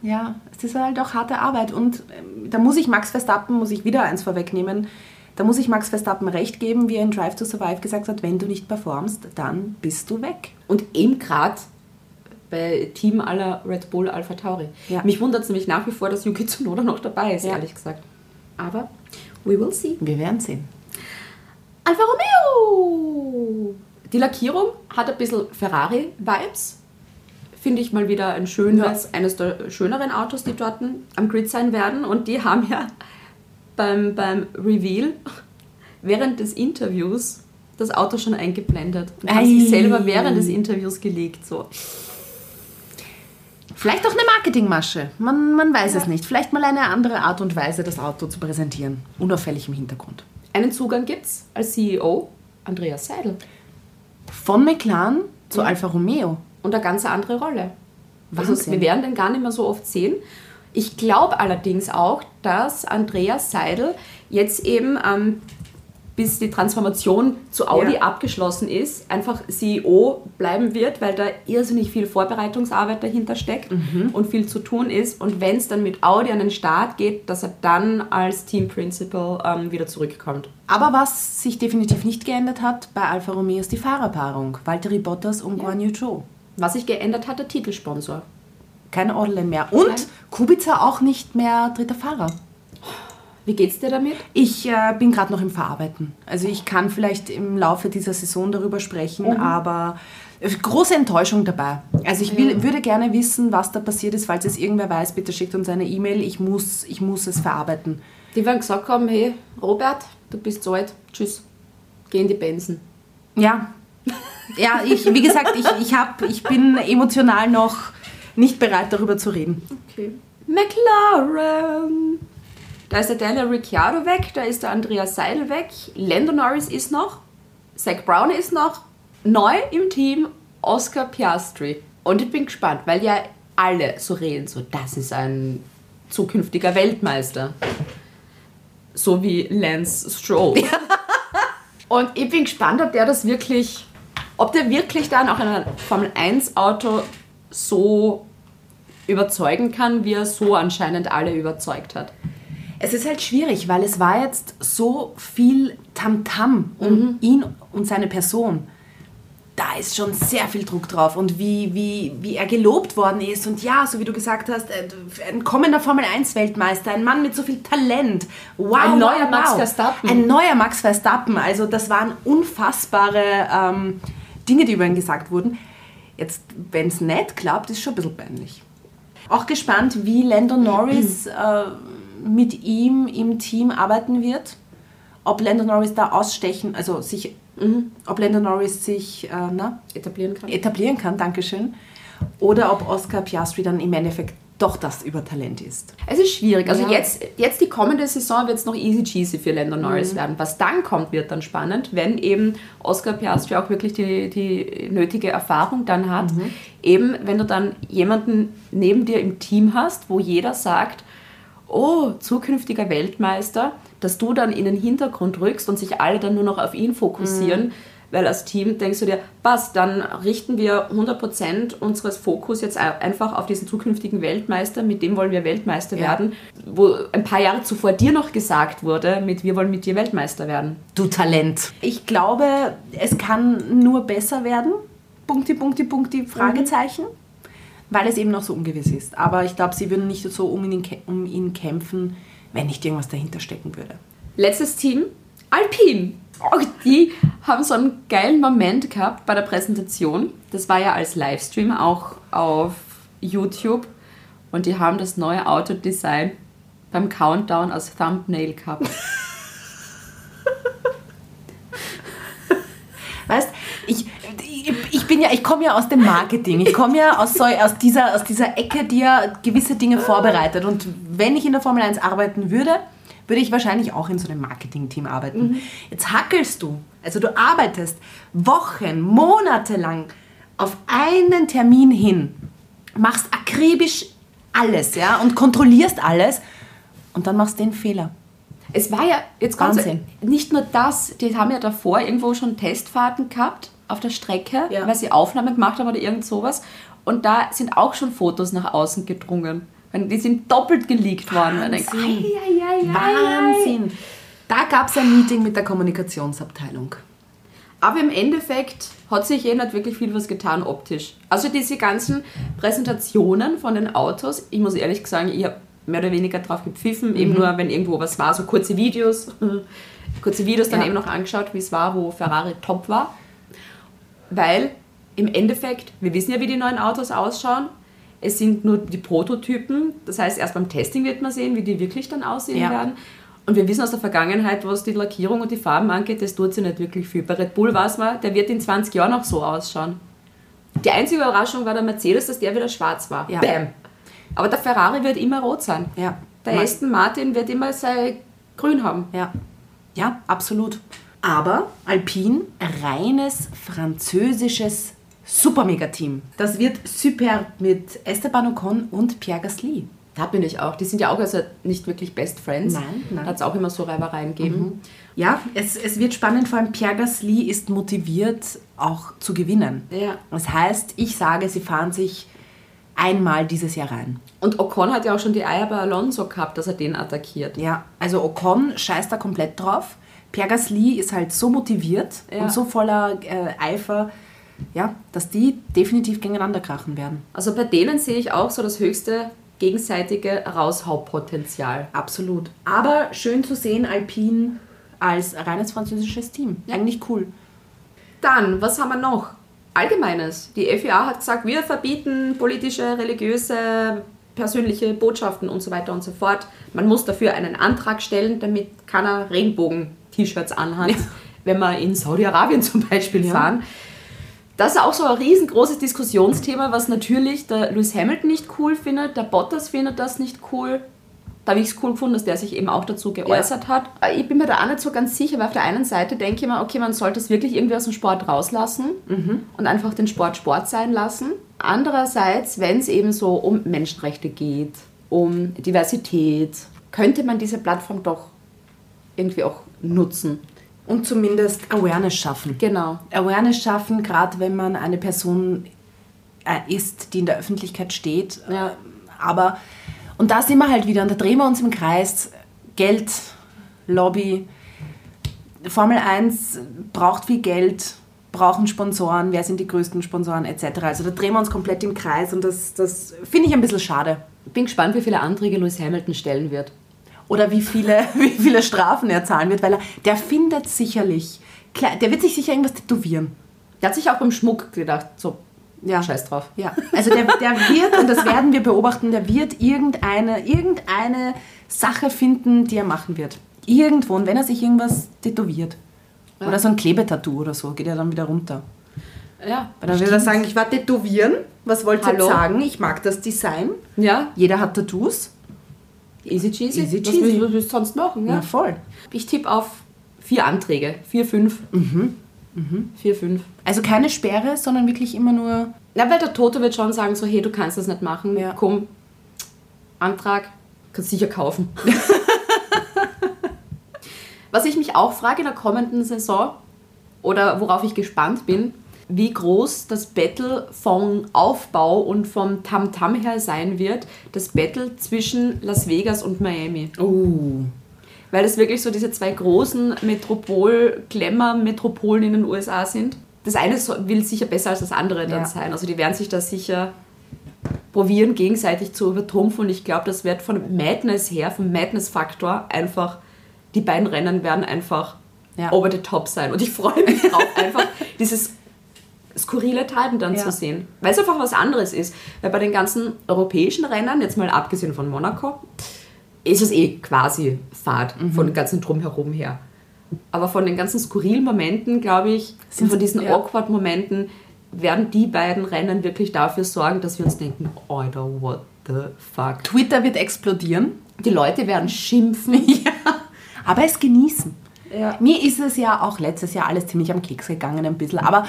ja, es ist halt auch harte Arbeit. Und ähm, da muss ich Max Verstappen, muss ich wieder eins vorwegnehmen, da muss ich Max Verstappen recht geben, wie er in Drive to Survive gesagt hat, wenn du nicht performst, dann bist du weg. Und eben gerade bei Team aller Red Bull Alpha Tauri. Ja. Mich wundert es nämlich nach wie vor, dass Yuki Tsunoda noch dabei ist, Ja. ehrlich gesagt. Aber we will see. Wir werden sehen. Alfa Romeo! Die Lackierung hat ein bisschen Ferrari-Vibes. Finde ich mal wieder ein schönes, eines der schöneren Autos, die dort am Grid sein werden. Und die haben ja beim, beim Reveal während des Interviews das Auto schon eingeblendet. Und haben sich selber während des Interviews gelegt. So. Vielleicht auch eine Marketingmasche. Man, man weiß es nicht. Vielleicht mal eine andere Art und Weise, das Auto zu präsentieren. Unauffällig im Hintergrund. Einen Zugang gibt es als CEO Andreas Seidel. Von McLaren zu Alfa Romeo. und eine ganz andere Rolle. Also Wahnsinn. wir werden den gar nicht mehr so oft sehen. Ich glaube allerdings auch, dass Andreas Seidel jetzt eben, ähm, bis die Transformation zu Audi Ja. abgeschlossen ist, einfach CEO bleiben wird, weil da irrsinnig viel Vorbereitungsarbeit dahinter steckt Mhm. und viel zu tun ist. Und wenn es dann mit Audi an den Start geht, dass er dann als Team Principal ähm, wieder zurückkommt. Aber was sich definitiv nicht geändert hat bei Alfa Romeo ist die Fahrerpaarung. Valtteri Bottas und Guan Yu Zhou. Was sich geändert hat, der Titelsponsor. Kein Orlen mehr. Und Nein. Kubica auch nicht mehr dritter Fahrer. Wie geht's dir damit? Ich äh, bin gerade noch im Verarbeiten. Also ich kann vielleicht im Laufe dieser Saison darüber sprechen, aber äh, große Enttäuschung dabei. Also ich will, würde gerne wissen, was da passiert ist. Falls es irgendwer weiß, bitte schickt uns eine E-Mail. Ich muss, ich muss es verarbeiten. Die werden gesagt haben, hey, Robert, du bist zu alt, tschüss, geh in die Benzen. Ja, ja ich, wie gesagt, ich, ich, hab, ich bin emotional noch nicht bereit, darüber zu reden. Okay. McLaren. Da ist der Daniel Ricciardo weg, da ist der Andreas Seidel weg, Lando Norris ist noch, Zach Brown ist noch, neu im Team Oscar Piastri. Und ich bin gespannt, weil ja alle so reden, so das ist ein zukünftiger Weltmeister. So wie Lance Stroll. (laughs) Und ich bin gespannt, ob der das wirklich, ob der wirklich dann auch in einem Formel 1 Auto so überzeugen kann, wie er so anscheinend alle überzeugt hat. Es ist halt schwierig, weil es war jetzt so viel Tamtam um ihn und seine Person. Da ist schon sehr viel Druck drauf und wie, wie, wie er gelobt worden ist. Und ja, so wie du gesagt hast, äh, ein kommender Formel 1 Weltmeister, ein Mann mit so viel Talent. Wow, Ein neuer wow, Max. Verstappen. Ein neuer Max Verstappen. Also das waren unfassbare ähm, Dinge, die über ihn gesagt wurden. Jetzt, wenn es nicht klappt, ist schon ein bisschen peinlich. Auch gespannt, wie Lando Norris äh, mit ihm im Team arbeiten wird. Ob Lando Norris da ausstechen, also sich, ob Lando Norris sich äh, na, Etablieren kann. etablieren kann, Dankeschön. oder ob Oscar Piastri dann im Endeffekt doch das Übertalent ist. Es ist schwierig. Also Ja. jetzt, jetzt die kommende Saison wird es noch easy cheesy für Lando Mhm. Norris werden. Was dann kommt, wird dann spannend, wenn eben Oscar Piastri auch wirklich die, die nötige Erfahrung dann hat. Mhm. Eben, wenn du dann jemanden neben dir im Team hast, wo jeder sagt, oh, zukünftiger Weltmeister, dass du dann in den Hintergrund rückst und sich alle dann nur noch auf ihn fokussieren. Mhm. Weil als Team denkst du dir, passt, dann richten wir 100% unseres Fokus jetzt ein- einfach auf diesen zukünftigen Weltmeister, mit dem wollen wir Weltmeister Ja. werden, wo ein paar Jahre zuvor dir noch gesagt wurde, mit wir wollen mit dir Weltmeister werden. Du Talent. Ich glaube, es kann nur besser werden. Punkti, Punkti, Punkti, Fragezeichen. Weil es eben noch so ungewiss ist. Aber ich glaube, sie würden nicht so um ihn, um ihn kämpfen, wenn nicht irgendwas dahinter stecken würde. Letztes Team, Alpine. Auch die haben so einen geilen Moment gehabt bei der Präsentation. Das war ja als Livestream auch auf YouTube. Und die haben das neue Autodesign beim Countdown als Thumbnail gehabt. (laughs) Weißt, ich bin ja, ich komme ja aus dem Marketing. Ich komme ja aus, so, aus, dieser, aus dieser Ecke, die ja gewisse Dinge vorbereitet. Und wenn ich in der Formel 1 arbeiten würde, würde ich wahrscheinlich auch in so einem Marketing-Team arbeiten. Jetzt hackelst du, also du arbeitest Wochen, Monate lang auf einen Termin hin, machst akribisch alles, ja, und kontrollierst alles und dann machst du den Fehler. Es war ja jetzt ganz Wahnsinn. nicht nur das, die haben ja davor irgendwo schon Testfahrten gehabt auf der Strecke, Ja. weil sie Aufnahmen gemacht haben oder irgend sowas. Und da sind auch schon Fotos nach außen gedrungen. Die sind doppelt geleakt worden. Wahnsinn. ei, ei, ei, ei. Wahnsinn! Da gab es ein Meeting mit der Kommunikationsabteilung. Aber im Endeffekt hat sich eh nicht wirklich viel was getan optisch. Also diese ganzen Präsentationen von den Autos, ich muss ehrlich sagen, ich habe mehr oder weniger drauf gepfiffen, Mhm. eben nur wenn irgendwo was war, so kurze Videos, (laughs) kurze Videos dann Ja. eben noch angeschaut, wie es war, wo Ferrari top war. Weil im Endeffekt, wir wissen ja, wie die neuen Autos ausschauen. Es sind nur die Prototypen. Das heißt, erst beim Testing wird man sehen, wie die wirklich dann aussehen Ja. werden. Und wir wissen aus der Vergangenheit, was die Lackierung und die Farben angeht, das tut sich nicht wirklich viel. Bei Red Bull weiß man, der wird in 20 Jahren noch so ausschauen. Die einzige Überraschung war der Mercedes, dass der wieder schwarz war. Ja. Bam! Aber der Ferrari wird immer rot sein. Ja. Der Aston Martin wird immer sein Grün haben. Ja, ja, absolut. Aber Alpine, reines französisches Super-Mega-Team. Das wird super mit Esteban Ocon und Pierre Gasly. Da bin ich auch. Die sind ja auch also nicht wirklich Best Friends. Nein, nein. Da hat es auch immer so Reibereien gegeben. Ja, es, es wird spannend, vor allem Pierre Gasly ist motiviert, auch zu gewinnen. Ja. Das heißt, ich sage, sie fahren sich einmal dieses Jahr rein. Und Ocon hat ja auch schon die Eier bei Alonso gehabt, dass er den attackiert. Ja, also Ocon scheißt da komplett drauf. Pierre Gasly ist halt so motiviert Ja. und so voller äh, Eifer, ja, dass die definitiv gegeneinander krachen werden. Also bei denen sehe ich auch so das höchste gegenseitige Raushauppotenzial. Absolut. Aber schön zu sehen, Alpine als reines französisches Team. Eigentlich cool. Dann, was haben wir noch? Allgemeines. Die FIA hat gesagt, wir verbieten politische, religiöse, persönliche Botschaften und so weiter und so fort. Man muss dafür einen Antrag stellen, damit keiner Regenbogen-T-Shirts anhat, wenn wir in Saudi-Arabien (laughs) zum Beispiel Ja. fahren. Das ist auch so ein riesengroßes Diskussionsthema, was natürlich der Lewis Hamilton nicht cool findet, der Bottas findet das nicht cool. Da habe ich es cool gefunden, dass der sich eben auch dazu geäußert hat. Ich bin mir da auch nicht so ganz sicher, weil auf der einen Seite denke ich mir, okay, man sollte es wirklich irgendwie aus dem Sport rauslassen und einfach den Sport Sport sein lassen. Andererseits, wenn es eben so um Menschenrechte geht, um Diversität, könnte man diese Plattform doch irgendwie auch nutzen. Und zumindest Awareness schaffen. Genau. Awareness schaffen, gerade wenn man eine Person äh, ist, die in der Öffentlichkeit steht. Ja. Aber, und da sind wir halt wieder, und da drehen wir uns im Kreis. Geld, Lobby. Formel 1 braucht viel Geld, brauchen Sponsoren, wer sind die größten Sponsoren etc. Also da drehen wir uns komplett im Kreis und das, das finde ich ein bisschen schade. Bin gespannt, wie viele Anträge Lewis Hamilton stellen wird. Oder wie viele, (laughs) wie viele Strafen er zahlen wird, weil er, der findet sicherlich, der wird sich sicher irgendwas tätowieren. Der hat sich auch beim Schmuck gedacht, so, Ja. scheiß drauf. Ja, also der, der wird, und das werden wir beobachten, der wird irgendeine, irgendeine Sache finden, die er machen wird. Irgendwo, und wenn er sich irgendwas tätowiert. Oder so ein Klebetattoo oder so, geht er dann wieder runter. Ja, Weil dann würde er sagen, ich war tätowieren. Was wollt ihr sagen? Ich mag das Design. Ja, Jeder hat Tattoos. Easy cheesy. Easy Was cheesy. willst- Was willst du sonst machen? Ja? Na voll. Ich tippe auf vier Anträge. Vier, fünf. Mhm. Vier, fünf. Also keine Sperre, sondern wirklich immer nur. Na, weil der Tote wird schon sagen, so, hey, du kannst das nicht machen. Ja. Komm, Antrag, kannst sicher kaufen. (laughs) Was ich mich auch frage in der kommenden Saison, oder worauf ich gespannt bin, wie groß das Battle vom Aufbau und vom Tamtam her sein wird, das Battle zwischen Las Vegas und Miami. Oh. Weil es wirklich so diese zwei großen Metropol-Glamour-Metropolen in den USA sind. Das eine will sicher besser als das andere dann Ja. sein. Also die werden sich da sicher probieren, gegenseitig zu übertrumpfen. Und ich glaube, das wird von Madness her, vom Madness-Faktor einfach, die beiden Rennen werden einfach Ja. over the top sein. Und ich freue mich drauf, einfach (laughs) dieses skurrile Treiben dann Ja. zu sehen. Weil es einfach was anderes ist. Weil bei den ganzen europäischen Rennen, jetzt mal abgesehen von Monaco, ist es eh quasi Fahrt Mhm. von den ganzen Drumherum her. Aber von den ganzen skurrilen Momenten, glaube ich, Sind von diesen ja. awkward Momenten, werden die beiden Rennen wirklich dafür sorgen, dass wir uns denken, Alter, what the fuck. Twitter wird explodieren. Die Leute werden schimpfen. (laughs) Ja. Aber es genießen. Ja. Mir ist es ja auch letztes Jahr alles ziemlich am Keks gegangen, ein bisschen. Aber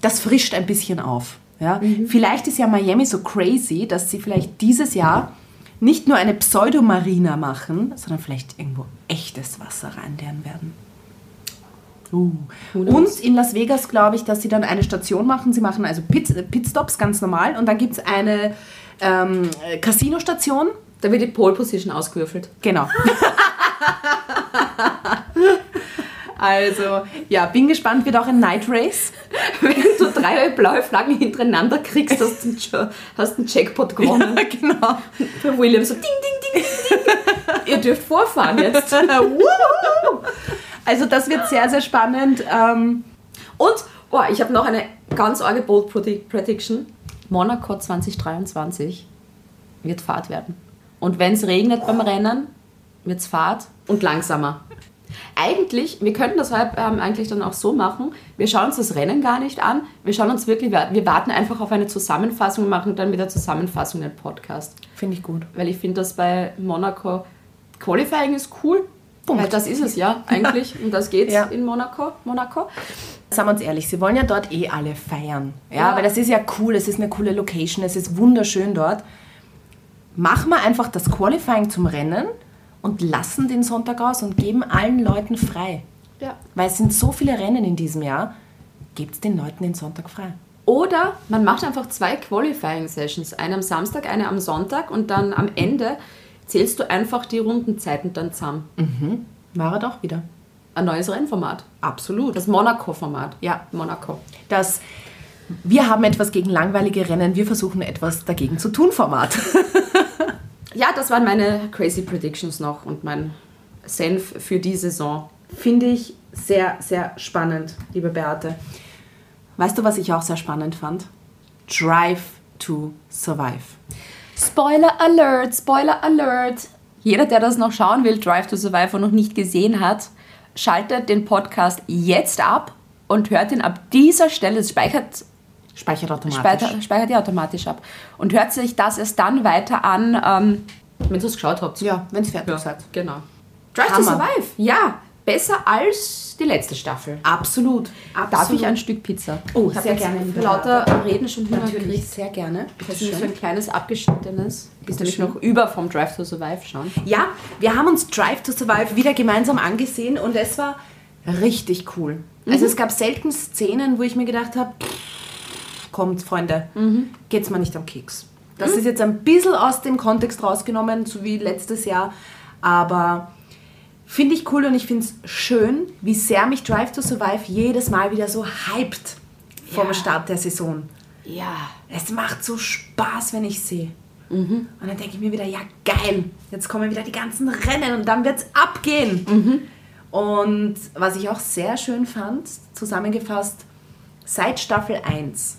das frischt ein bisschen auf. Ja? Vielleicht ist ja Miami so crazy, dass sie vielleicht dieses Jahr nicht nur eine Pseudomarina machen, sondern vielleicht irgendwo echtes Wasser reinleeren werden. Uh. Knows? Und in Las Vegas glaube ich, dass sie dann eine Station machen. Sie machen also Pit, Pitstops ganz normal und dann gibt es eine ähm, Casino-Station. Da wird die Pole Position ausgewürfelt. Genau. (laughs) also, ja, bin gespannt, wird auch ein Night Race. (laughs) Wenn du drei blaue Flaggen hintereinander kriegst, hast du einen, hast einen Jackpot gewonnen. genau. Für William so ding, ding, ding, ding, ding. Ihr dürft vorfahren jetzt. (laughs) Also, das wird sehr, sehr spannend. Ähm, Und, oh, ich habe noch eine ganz arge Bold Predi- Prediction. Monaco 2023 wird Fahrt werden. Und wenn es regnet beim Rennen, wird es Fahrt und langsamer. Eigentlich, wir könnten das heute ähm, eigentlich dann auch so machen, wir schauen uns das Rennen gar nicht an, wir schauen uns wirklich, wir, warten einfach auf eine Zusammenfassung und machen dann mit der Zusammenfassung den Podcast. Finde ich gut. Weil ich finde, dass bei Monaco Qualifying ist cool. Punkt. Weil das ist es ja eigentlich. Und das geht's Ja. in Monaco. Monaco. Sagen wir uns ehrlich, sie wollen ja dort eh alle feiern. Ja, Ja. weil das ist ja cool, es ist eine coole Location, es ist wunderschön dort. Machen wir einfach das Qualifying zum Rennen und lassen den Sonntag aus und geben allen Leuten frei. Ja. Weil es sind so viele Rennen in diesem Jahr, gebt den Leuten den Sonntag frei. Oder man macht einfach zwei Qualifying-Sessions. Eine am Samstag, eine am Sonntag. Und dann am Ende zählst du einfach die Rundenzeiten dann zusammen. War er doch wieder. Ein neues Rennformat. Absolut. Das Monaco-Format. Ja. Monaco. Das wir haben etwas gegen langweilige Rennen, wir versuchen etwas dagegen zu tun Format. (laughs) Ja, das waren meine crazy Predictions noch und mein Senf für die Saison. Finde ich sehr, sehr spannend, liebe Beate. Weißt du, was ich auch sehr spannend fand? Drive to Survive. Spoiler Alert, Spoiler Alert. Jeder, der das noch schauen will, Drive to Survive und noch nicht gesehen hat, schaltet den Podcast jetzt ab und hört ihn ab dieser Stelle, es speichert, Speichert automatisch. speichert, speichert ihr automatisch ab und hört sich das erst dann weiter an, ähm, wenn ihr es geschaut habt. Ja, wenn es fertig seid. genau. Drive to. Survive, ja, besser als die letzte Staffel. Absolut. Darf ich ein Stück Pizza? Oh, sehr gerne, liebe Lauter Reden schon Hunger Natürlich, sehr gerne. Das ist so ein kleines abgeschnittenes. Ist nämlich noch über vom Drive to Survive schauen. Ja, wir haben uns Drive to Survive wieder gemeinsam angesehen und es war richtig cool. Also es gab selten Szenen, wo ich mir gedacht habe, kommt Freunde, geht's mal nicht am Keks. Das ist jetzt ein bisschen aus dem Kontext rausgenommen, so wie letztes Jahr, aber finde ich cool und ich finde es schön, wie sehr mich Drive to Survive jedes Mal wieder so hypt vom Ja. Start der Saison. Ja. Es macht so Spaß, wenn ich sehe. Und dann denke ich mir wieder, ja geil, jetzt kommen wieder die ganzen Rennen und dann wird es abgehen. Und was ich auch sehr schön fand, zusammengefasst, seit Staffel 1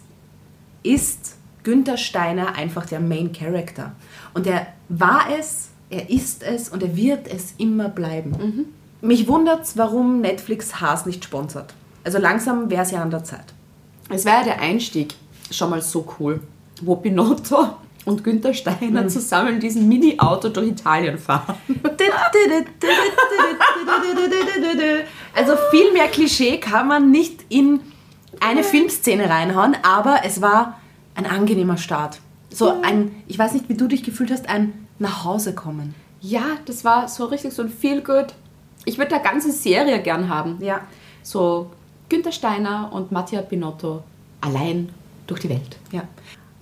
ist Günther Steiner einfach der Main Character. Und er war es, er ist es und er wird es immer bleiben. Mich wundert warum Netflix Haas nicht sponsert. Also langsam wäre es ja an der Zeit. Es war ja der Einstieg schon mal so cool, wo Pinotto und Günther Steiner zusammen in diesem Mini-Auto durch Italien fahren. (laughs) Also viel mehr Klischee kann man nicht in eine Filmszene reinhauen, aber es war ein angenehmer Start. So ein, ich weiß nicht, wie du dich gefühlt hast, ein nach Hause kommen. Ja, das war so richtig so ein Feel-Good. Ich würde eine ganze Serie gern haben. Ja. So Günther Steiner und Mattia Pinotto allein durch die Welt. Ja.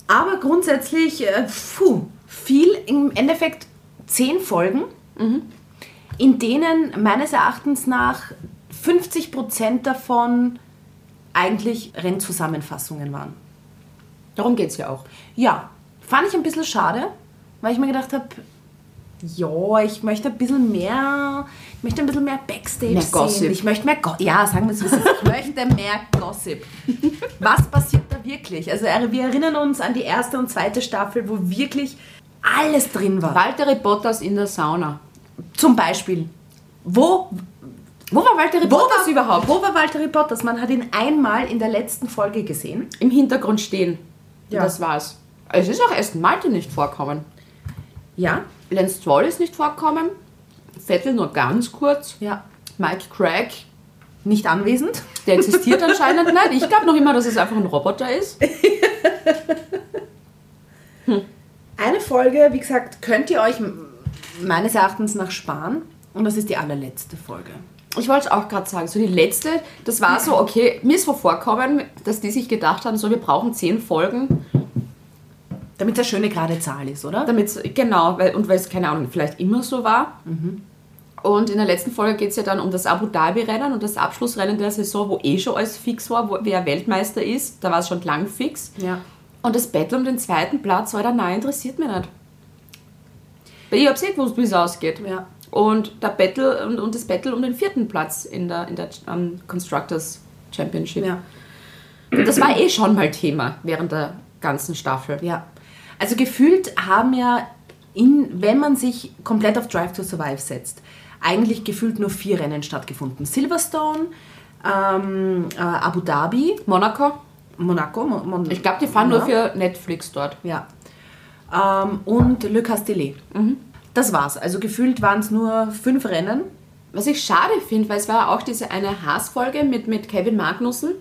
Aber grundsätzlich, äh, puh, viel, im Endeffekt zehn Folgen, in denen meines Erachtens nach 50% davon eigentlich Rennzusammenfassungen waren. Darum geht es ja auch. Ja, fand ich ein bisschen schade, weil ich mir gedacht habe, ja, ich möchte ein bisschen mehr, ich möchte ein bisschen mehr Backstage Mehr Gossip. sehen. Ich möchte mehr, Go ja, sagen wir es, ist. ich möchte mehr Gossip. (laughs) Was passiert da wirklich? Also wir erinnern uns an die erste und zweite Staffel, wo wirklich alles drin war. Walter Bottas in der Sauna. Zum Beispiel, wo, Wo war Walter Bottas war, überhaupt? Wo war Walter Bottas? Man hat ihn einmal in der letzten Folge gesehen. Im Hintergrund stehen. Ja. Das war's. Es ist auch Aston Martin nicht vorkommen. Ja, Lance Stroll ist nicht vorkommen. Vettel nur ganz kurz. ja. Mike Craig, Nicht anwesend. der existiert anscheinend nicht. Ich glaube noch immer, dass es einfach ein Roboter ist. (laughs) Eine Folge, wie gesagt, könnt ihr euch meines Erachtens nach sparen. Und das ist die allerletzte Folge. Ich wollte es auch gerade sagen, so die letzte, das war so, okay, mir ist so vorkommen, dass die sich gedacht haben, so wir brauchen zehn Folgen, Damit es eine schöne gerade Zahl ist, oder? damit genau, weil, und weil es, keine Ahnung, vielleicht immer so war. Und in der letzten Folge geht es ja dann um das Abu Dhabi-Rennen und das Abschlussrennen der Saison, wo eh schon alles fix war, wo wer Weltmeister ist, da war es schon lang fix. Ja. Und das Battle um den zweiten Platz, Alter, nein, interessiert mich nicht. Weil ich hab's eh gewusst, wie es ausgeht. Ja. Und, der Battle, und, und das Battle um den vierten Platz in der, in der ähm, Constructors Championship. Ja. Und das war eh schon mal Thema während der ganzen Staffel. Ja. Also gefühlt haben ja, in, wenn man sich komplett auf Drive to Survive setzt, eigentlich gefühlt nur vier Rennen stattgefunden. Silverstone, ähm, äh, Abu Dhabi, Monaco, Monaco. Mon Mon ich glaube, die fahren nur für Netflix dort. Ja. Ähm, und Le Castellet. Das war's. Also gefühlt waren es nur fünf Rennen. Was ich schade finde, weil es war auch diese eine Haas-Folge mit, mit Kevin Magnussen.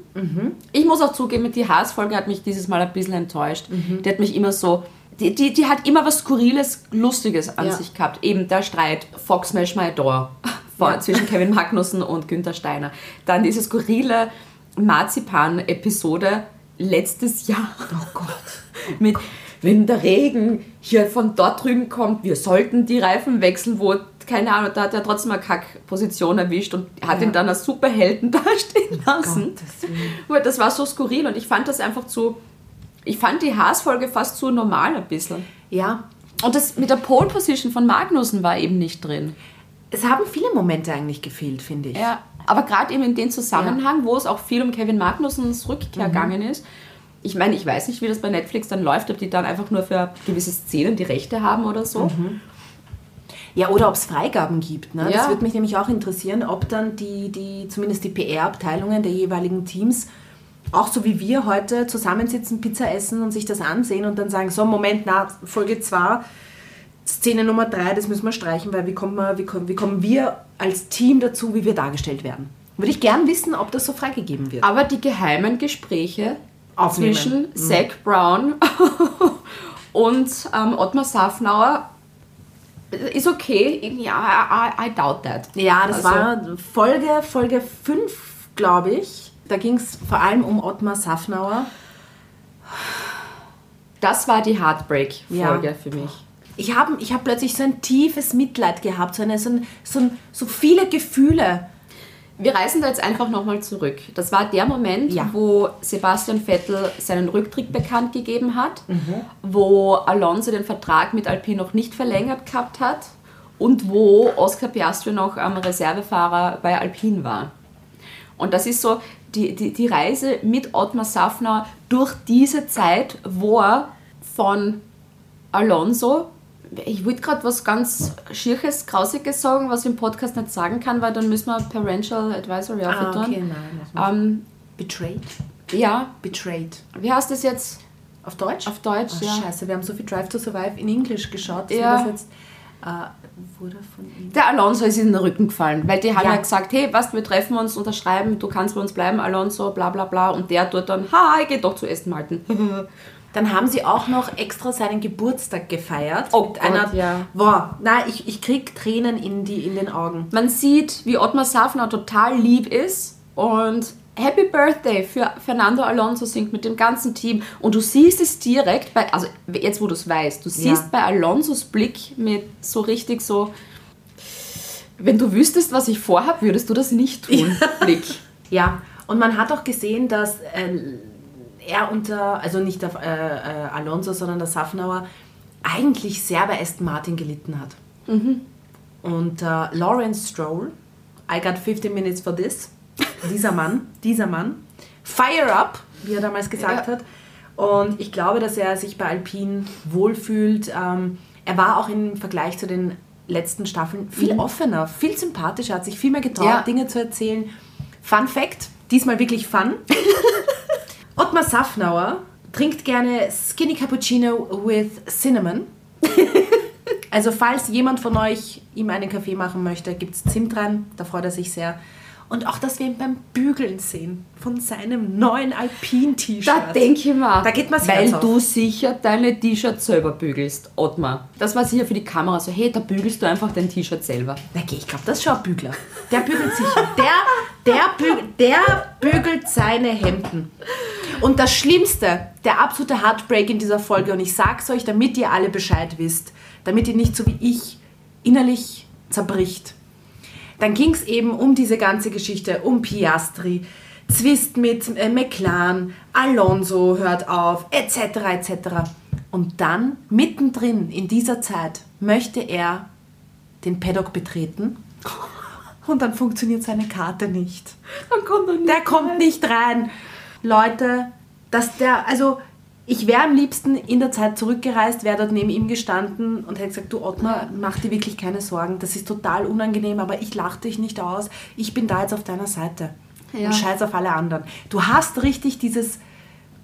Ich muss auch zugeben, die Haas-Folge hat mich dieses Mal ein bisschen enttäuscht. Die hat mich immer so. Die, die, die hat immer was Skurriles, Lustiges an Ja. sich gehabt. Eben der Streit Fox Smash My Door Ja. zwischen Kevin Magnussen und Günther Steiner. Dann diese skurrile Marzipan-Episode letztes Jahr. Oh Gott. (laughs) Mit, wenn der Regen hier von dort drüben kommt, wir sollten die Reifen wechseln, wo, keine Ahnung, da hat er trotzdem eine Kackposition erwischt und hat ihn dann als Superhelden (laughs) dastehen lassen. Weil das war so skurril und ich fand das einfach zu. Ich fand die Haas-Folge fast zu normal ein bisschen. Ja. Und das mit der Pole Position von Magnussen war eben nicht drin. Es haben viele Momente eigentlich gefehlt, finde ich. Ja, aber gerade eben in dem Zusammenhang, wo es auch viel um Kevin Magnussens Rückkehr gegangen ist. Ich meine, ich weiß nicht, wie das bei Netflix dann läuft, ob die dann einfach nur für gewisse Szenen die Rechte haben oder so. Ja, oder ob es Freigaben gibt. Ne? Das Ja. würde mich nämlich auch interessieren, ob dann die, die zumindest die PR-Abteilungen der jeweiligen Teams auch so wie wir heute zusammensitzen, Pizza essen und sich das ansehen und dann sagen, so Moment, na, Folge 2, Szene Nummer 3, das müssen wir streichen, weil wie kommen wir, wie kommen, wie kommen wir als Team dazu, wie wir dargestellt werden. Würde ich gern wissen, ob das so freigegeben wird. Aber die geheimen Gespräche Aufnehmen. zwischen Zach Brown (laughs) und ähm, Ottmar Safnauer ist okay. Ja, I, I doubt that. Ja, das Also- war Folge, Folge 5, glaube ich. Da ging es vor allem um Ottmar Safnauer. Das war die Heartbreak-Folge Ja. für mich. Ich habe ich hab plötzlich so ein tiefes Mitleid gehabt, so, eine, so, ein, so, ein, so viele Gefühle. Wir reisen da jetzt einfach nochmal zurück. Das war der Moment, Ja. wo Sebastian Vettel seinen Rücktritt bekannt gegeben hat, wo Alonso den Vertrag mit Alpine noch nicht verlängert gehabt hat und wo Oscar Piastri noch am Reservefahrer bei Alpine war. Und das ist so die, die, die Reise mit Ottmar Safner durch diese Zeit, wo er von Alonso, ich wollte gerade was ganz Schierches, Grausiges sagen, was ich im Podcast nicht sagen kann, weil dann müssen wir Parental Advisory Ah, aufhören. okay, nein. Ähm, Betrayed? Ja, Betrayed. wie heißt das jetzt? Auf Deutsch? Auf Deutsch, oh, ja. Scheiße, wir haben so viel Drive to Survive in Englisch geschaut. Ja. übersetzt. Äh, wurde von ihm. Der Alonso ist in den Rücken gefallen, weil die haben ja, Ja. gesagt, hey, was, wir treffen uns, unterschreiben, du kannst bei uns bleiben, Alonso, bla bla bla. Und der tut dann, ha, ich geh doch zu Aston Martin. (laughs) Dann haben sie auch noch extra seinen Geburtstag gefeiert. Oh mit Gott, einer, ja. Boah, nein, ich, ich krieg Tränen in, die, in den Augen. Man sieht, wie Ottmar Safner total lieb ist und Happy Birthday für Fernando Alonso singt mit dem ganzen Team. Und du siehst es direkt bei, also jetzt wo du es weißt, du siehst Ja. bei Alonsos Blick mit so richtig so, wenn du wüsstest, was ich vorhab, würdest du das nicht tun. (laughs) Blick. Ja, und man hat auch gesehen, dass äh, er unter, also nicht der, äh, äh, Alonso, sondern der Safnauer, eigentlich sehr bei Aston Martin gelitten hat. Und äh, Lawrence Stroll, I got 15 minutes for this, dieser Mann, (laughs) dieser Mann, fire up, wie er damals gesagt Ja. hat. Und ich glaube, dass er sich bei Alpine wohlfühlt. Ähm, er war auch im Vergleich zu den letzten Staffeln viel offener, viel sympathischer, hat sich viel mehr getraut, Ja. Dinge zu erzählen. Fun Fact, diesmal wirklich Fun. (laughs) Ottmar Safnauer trinkt gerne Skinny Cappuccino with Cinnamon. (laughs) Also falls jemand von euch ihm einen Kaffee machen möchte, gibt es Zimt rein, da freut er sich sehr. Und auch, dass wir ihn beim Bügeln sehen von seinem neuen Alpin-T-Shirt. Da denke ich mir, Da geht mir's weil auf. du sicher deine T-Shirts selber bügelst, Ottmar. Das war sicher für die Kamera so, hey, da bügelst du einfach dein T-Shirt selber. Na, geh, ich glaube, das ist schon ein Bügler. Der bügelt sicher. Der, der, bügelt, der bügelt seine Hemden. Und das Schlimmste, der absolute Heartbreak in dieser Folge, und ich sag's euch, damit ihr alle Bescheid wisst, damit ihr nicht so wie ich innerlich zerbricht. Dann ging's eben um diese ganze Geschichte, um Piastri, Zwist mit äh, McLaren, Alonso hört auf, etc. etc. Und dann, mittendrin in dieser Zeit, möchte er den Paddock betreten und dann funktioniert seine Karte nicht. Dann kommt er nicht. Der kommt nicht rein. Leute, dass der, also ich wäre am liebsten in der Zeit zurückgereist, wäre dort neben ihm gestanden und hätte gesagt, du Ottmar, mach dir wirklich keine Sorgen, das ist total unangenehm, aber ich lache dich nicht aus, ich bin da jetzt auf deiner Seite. Ja. Und scheiß auf alle anderen. Du hast richtig dieses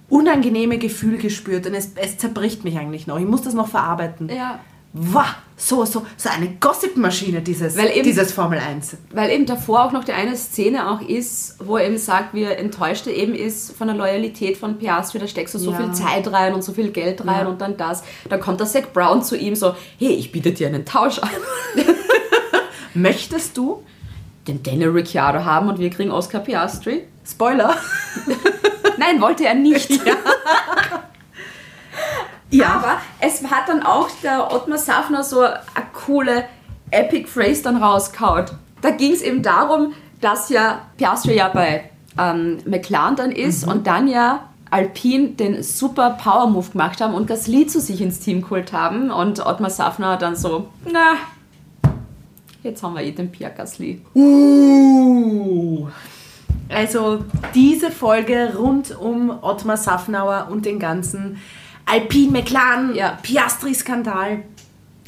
unangenehme Gefühl gespürt und es, es zerbricht mich eigentlich noch. Ich muss das noch verarbeiten. Ja. Wow, so, so, so eine Gossip-Maschine, dieses, Weil eben- dieses Formel 1. Weil eben davor auch noch die eine Szene auch ist, wo er eben sagt, wie er enttäuscht er eben ist von der Loyalität von Piastri, da steckst du so Ja. viel Zeit rein und so viel Geld rein Ja. und dann das. Dann kommt der Zach Brown zu ihm so, hey, ich biete dir einen Tausch an. (laughs) Möchtest du, Den Daniel Ricciardo haben und wir kriegen Oscar Piastri. Spoiler, Nein, wollte er nicht. (laughs) ja, Aber es hat dann auch der Ottmar Safner so eine coole Epic Phrase dann rausgehauen. Da ging es eben darum, dass ja Piastri ja bei ähm, McLaren dann ist und dann ja Alpine den super Power Move gemacht haben und Gasly zu sich ins Team geholt haben und Ottmar Safner dann so, na, jetzt haben wir eh den Pierre Gasly. Uh. Also diese Folge rund um Ottmar Safnauer und den ganzen Alpine McLaren Ja. Piastri-Skandal.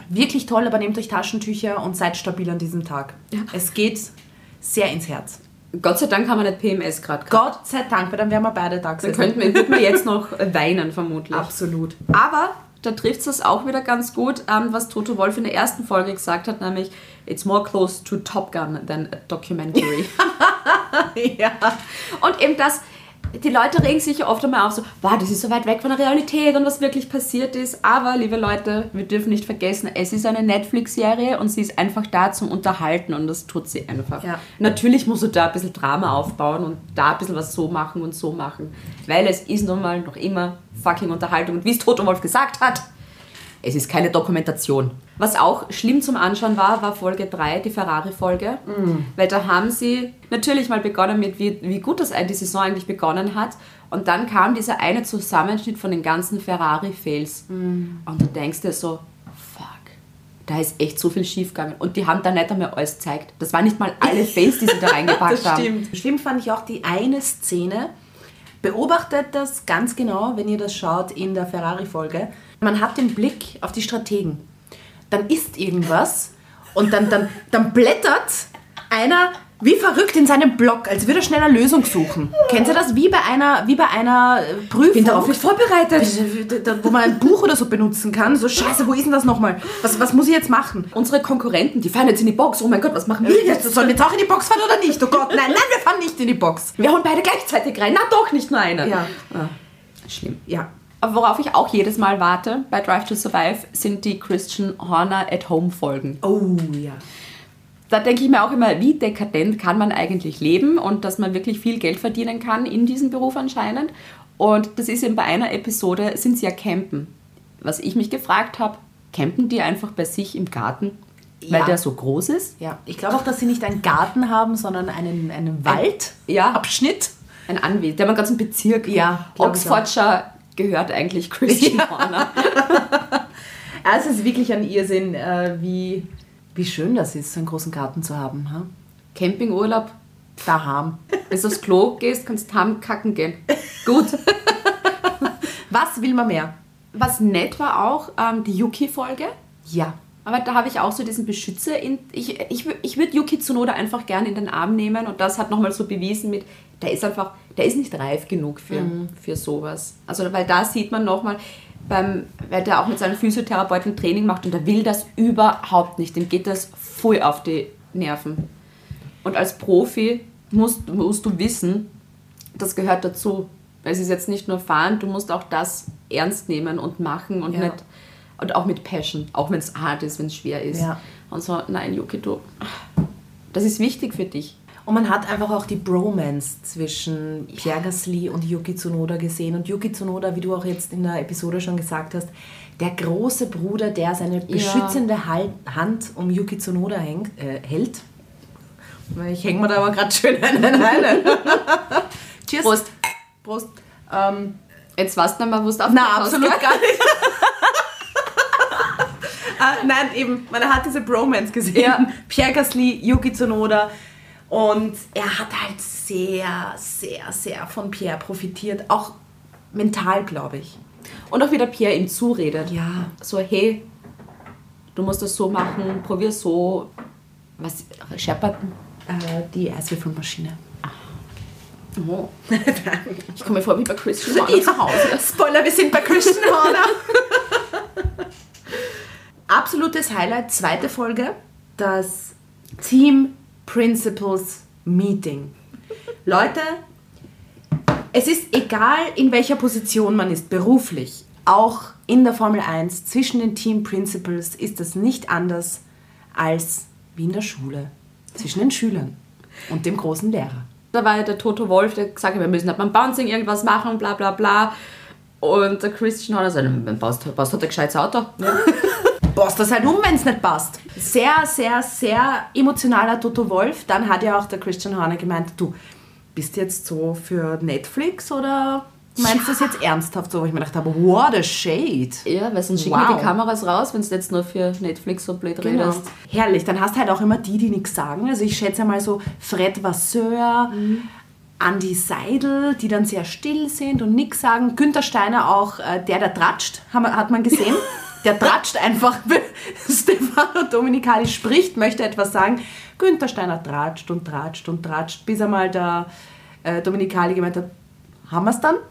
Wirklich toll, aber nehmt euch Taschentücher und seid stabil an diesem Tag. Es geht sehr ins Herz. Gott sei Dank haben wir nicht PMS gerade. Gott sei Dank, weil dann wären wir beide da Dann könnten wir, würden wir jetzt noch (laughs) weinen vermutlich. Absolut. Aber da trifft es auch wieder ganz gut, was Toto Wolf in der ersten Folge gesagt hat, nämlich It's more close to Top Gun than a documentary. (laughs) (laughs) ja. und eben das, die Leute regen sich ja oft einmal auf, so, wow, das ist so weit weg von der Realität und was wirklich passiert ist. Aber, liebe Leute, wir dürfen nicht vergessen, es ist eine Netflix-Serie und sie ist einfach da zum Unterhalten und das tut sie einfach. Ja. Natürlich musst du da ein bisschen Drama aufbauen und da ein bisschen was so machen und so machen, weil es ist nun mal noch immer fucking Unterhaltung. Und wie es Toto Wolf gesagt hat, es ist keine Dokumentation. Was auch schlimm zum Anschauen war, war Folge 3, die Ferrari-Folge. Weil da haben sie natürlich mal begonnen mit, wie, wie gut das die Saison eigentlich begonnen hat. Und dann kam dieser eine Zusammenschnitt von den ganzen Ferrari-Fails. Und du denkst dir so, fuck, da ist echt so viel schiefgegangen. Und die haben da nicht einmal alles gezeigt. Das waren nicht mal alle (laughs) Fails, die sie da reingepackt Das haben. stimmt. Schlimm fand ich auch die eine Szene. Beobachtet das ganz genau, wenn ihr das schaut in der Ferrari-Folge. Man hat den Blick auf die Strategen. Dann ist irgendwas und dann, dann, dann blättert einer Wie verrückt in seinem Blog, als würde er schnell eine Lösung suchen. Kennt ihr das? Wie bei einer, wie bei einer äh, Prüfung. Bin darauf nicht vorbereitet. Wo man ein Buch oder so benutzen kann. So, scheiße, wo ist denn das nochmal? Was, was muss ich jetzt machen? Unsere Konkurrenten, die fahren jetzt in die Box. Oh mein Gott, was machen wir jetzt? Jetzt sollen wir jetzt auch in die Box fahren oder nicht? Oh Gott, nein, nein, wir fahren nicht in die Box. Wir hauen beide gleichzeitig rein. Na doch, nicht nur einer. Ja. Ah, schlimm. Ja. Worauf ich auch jedes Mal warte bei Drive to Survive, sind die Christian Horner at Home Folgen. Oh ja. Da denke ich mir auch immer, wie dekadent kann man eigentlich leben und dass man wirklich viel Geld verdienen kann in diesem Beruf anscheinend. Und das ist eben bei einer Episode, sind sie ja campen. Was ich mich gefragt habe, campen die einfach bei sich im Garten, weil Ja. der so groß ist? Ja, ich glaube auch, dass sie nicht einen Garten haben, sondern einen, einen Wald. Ja. Abschnitt. Ein Anwesen, der hat einen ganzen Bezirk. Ja, Oxfordshire gehört eigentlich (laughs) Christian Horner. Ja, es ist wirklich ein Irrsinn, äh, wie, wie schön das ist, so einen großen Garten zu haben. Ha? Campingurlaub, Daheim. wenn du aufs Klo gehst, kannst du kacken gehen. Gut. (laughs) Was will man mehr? Was nett war auch, ähm, die Yuki-Folge. Ja. Aber da habe ich auch so diesen Beschützer. In, ich ich, ich würde Yuki Tsunoda einfach gerne in den Arm nehmen und das hat nochmal so bewiesen mit, der ist einfach, der ist nicht reif genug für, für sowas. Also, weil da sieht man nochmal, beim, weil der auch mit seinem Physiotherapeuten Training macht und der will das überhaupt nicht. Dem geht das voll auf die Nerven. Und als Profi musst, musst du wissen, das gehört dazu. Weil es ist jetzt nicht nur fahren, du musst auch das ernst nehmen und machen und Ja. nicht und auch mit Passion, auch wenn es hart ist, wenn es schwer ist. Ja. Und so, nein, Yuki, du, das ist wichtig für dich. Und man hat einfach auch die Bromance zwischen Pierre Gasly und Yuki Tsunoda gesehen. Und Yuki Tsunoda, wie du auch jetzt in der Episode schon gesagt hast, der große Bruder, der seine beschützende Hal- Hand um Yuki Tsunoda hängt, äh, hält. Ich hänge mir da aber gerade schön einen rein. (laughs) Cheers. Prost. Prost. Ähm, Jetzt weißt du nicht mehr, wo du auf Na, absolut gar nicht. Ah, nein, eben, man hat diese Bromance gesehen. Ja. (laughs) Pierre Gasly, Yuki Tsunoda. Und er hat halt sehr, sehr, sehr von Pierre profitiert. Auch mental, glaube ich. Und auch wieder Pierre ihm zuredet. Ja. So, hey, du musst das so machen, probier so. Was, Shepperton? Äh, die Eiswürfelmaschine. Oh. Ich komme mir vor wie bei Christian (laughs) Horner zu Hause. Spoiler, wir sind bei Christian Horner. (laughs) Absolutes Highlight, zweite Folge, das Team Principles Meeting. Leute, es ist egal, in welcher Position man ist, beruflich, auch in der Formel 1, zwischen den Team Principles ist es nicht anders als wie in der Schule, zwischen den Schülern und dem großen Lehrer. Da war ja der Toto Wolf, der gesagt hat, wir müssen halt beim Bouncing irgendwas machen, bla bla bla. Und der Christian Horner sagt, beim Baust, Baust hat ein gescheites Auto. (laughs) Boss das halt um, wenn es nicht passt. Sehr, sehr, sehr emotionaler Toto Wolf. Dann hat ja auch der Christian Horner gemeint, du, bist jetzt so für Netflix oder meinst du das jetzt ernsthaft so? Wo ich mir gedacht habe, what a shade. Ja, weil sonst schicken Wow. die Kameras raus, wenn du jetzt nur für Netflix so blöd redest. Herrlich, dann hast du halt auch immer die, die nichts sagen. Also ich schätze mal so Fred Vasseur, Andi Seidel, die dann sehr still sind und nichts sagen. Günther Steiner auch, äh, der, der tratscht, hat man gesehen. (laughs) Der tratscht einfach, (laughs) Stefano Dominicali spricht, möchte etwas sagen. Günther Steiner tratscht und tratscht und tratscht, bis einmal der äh, Dominicali gemeint hat, haben wir es dann? (laughs)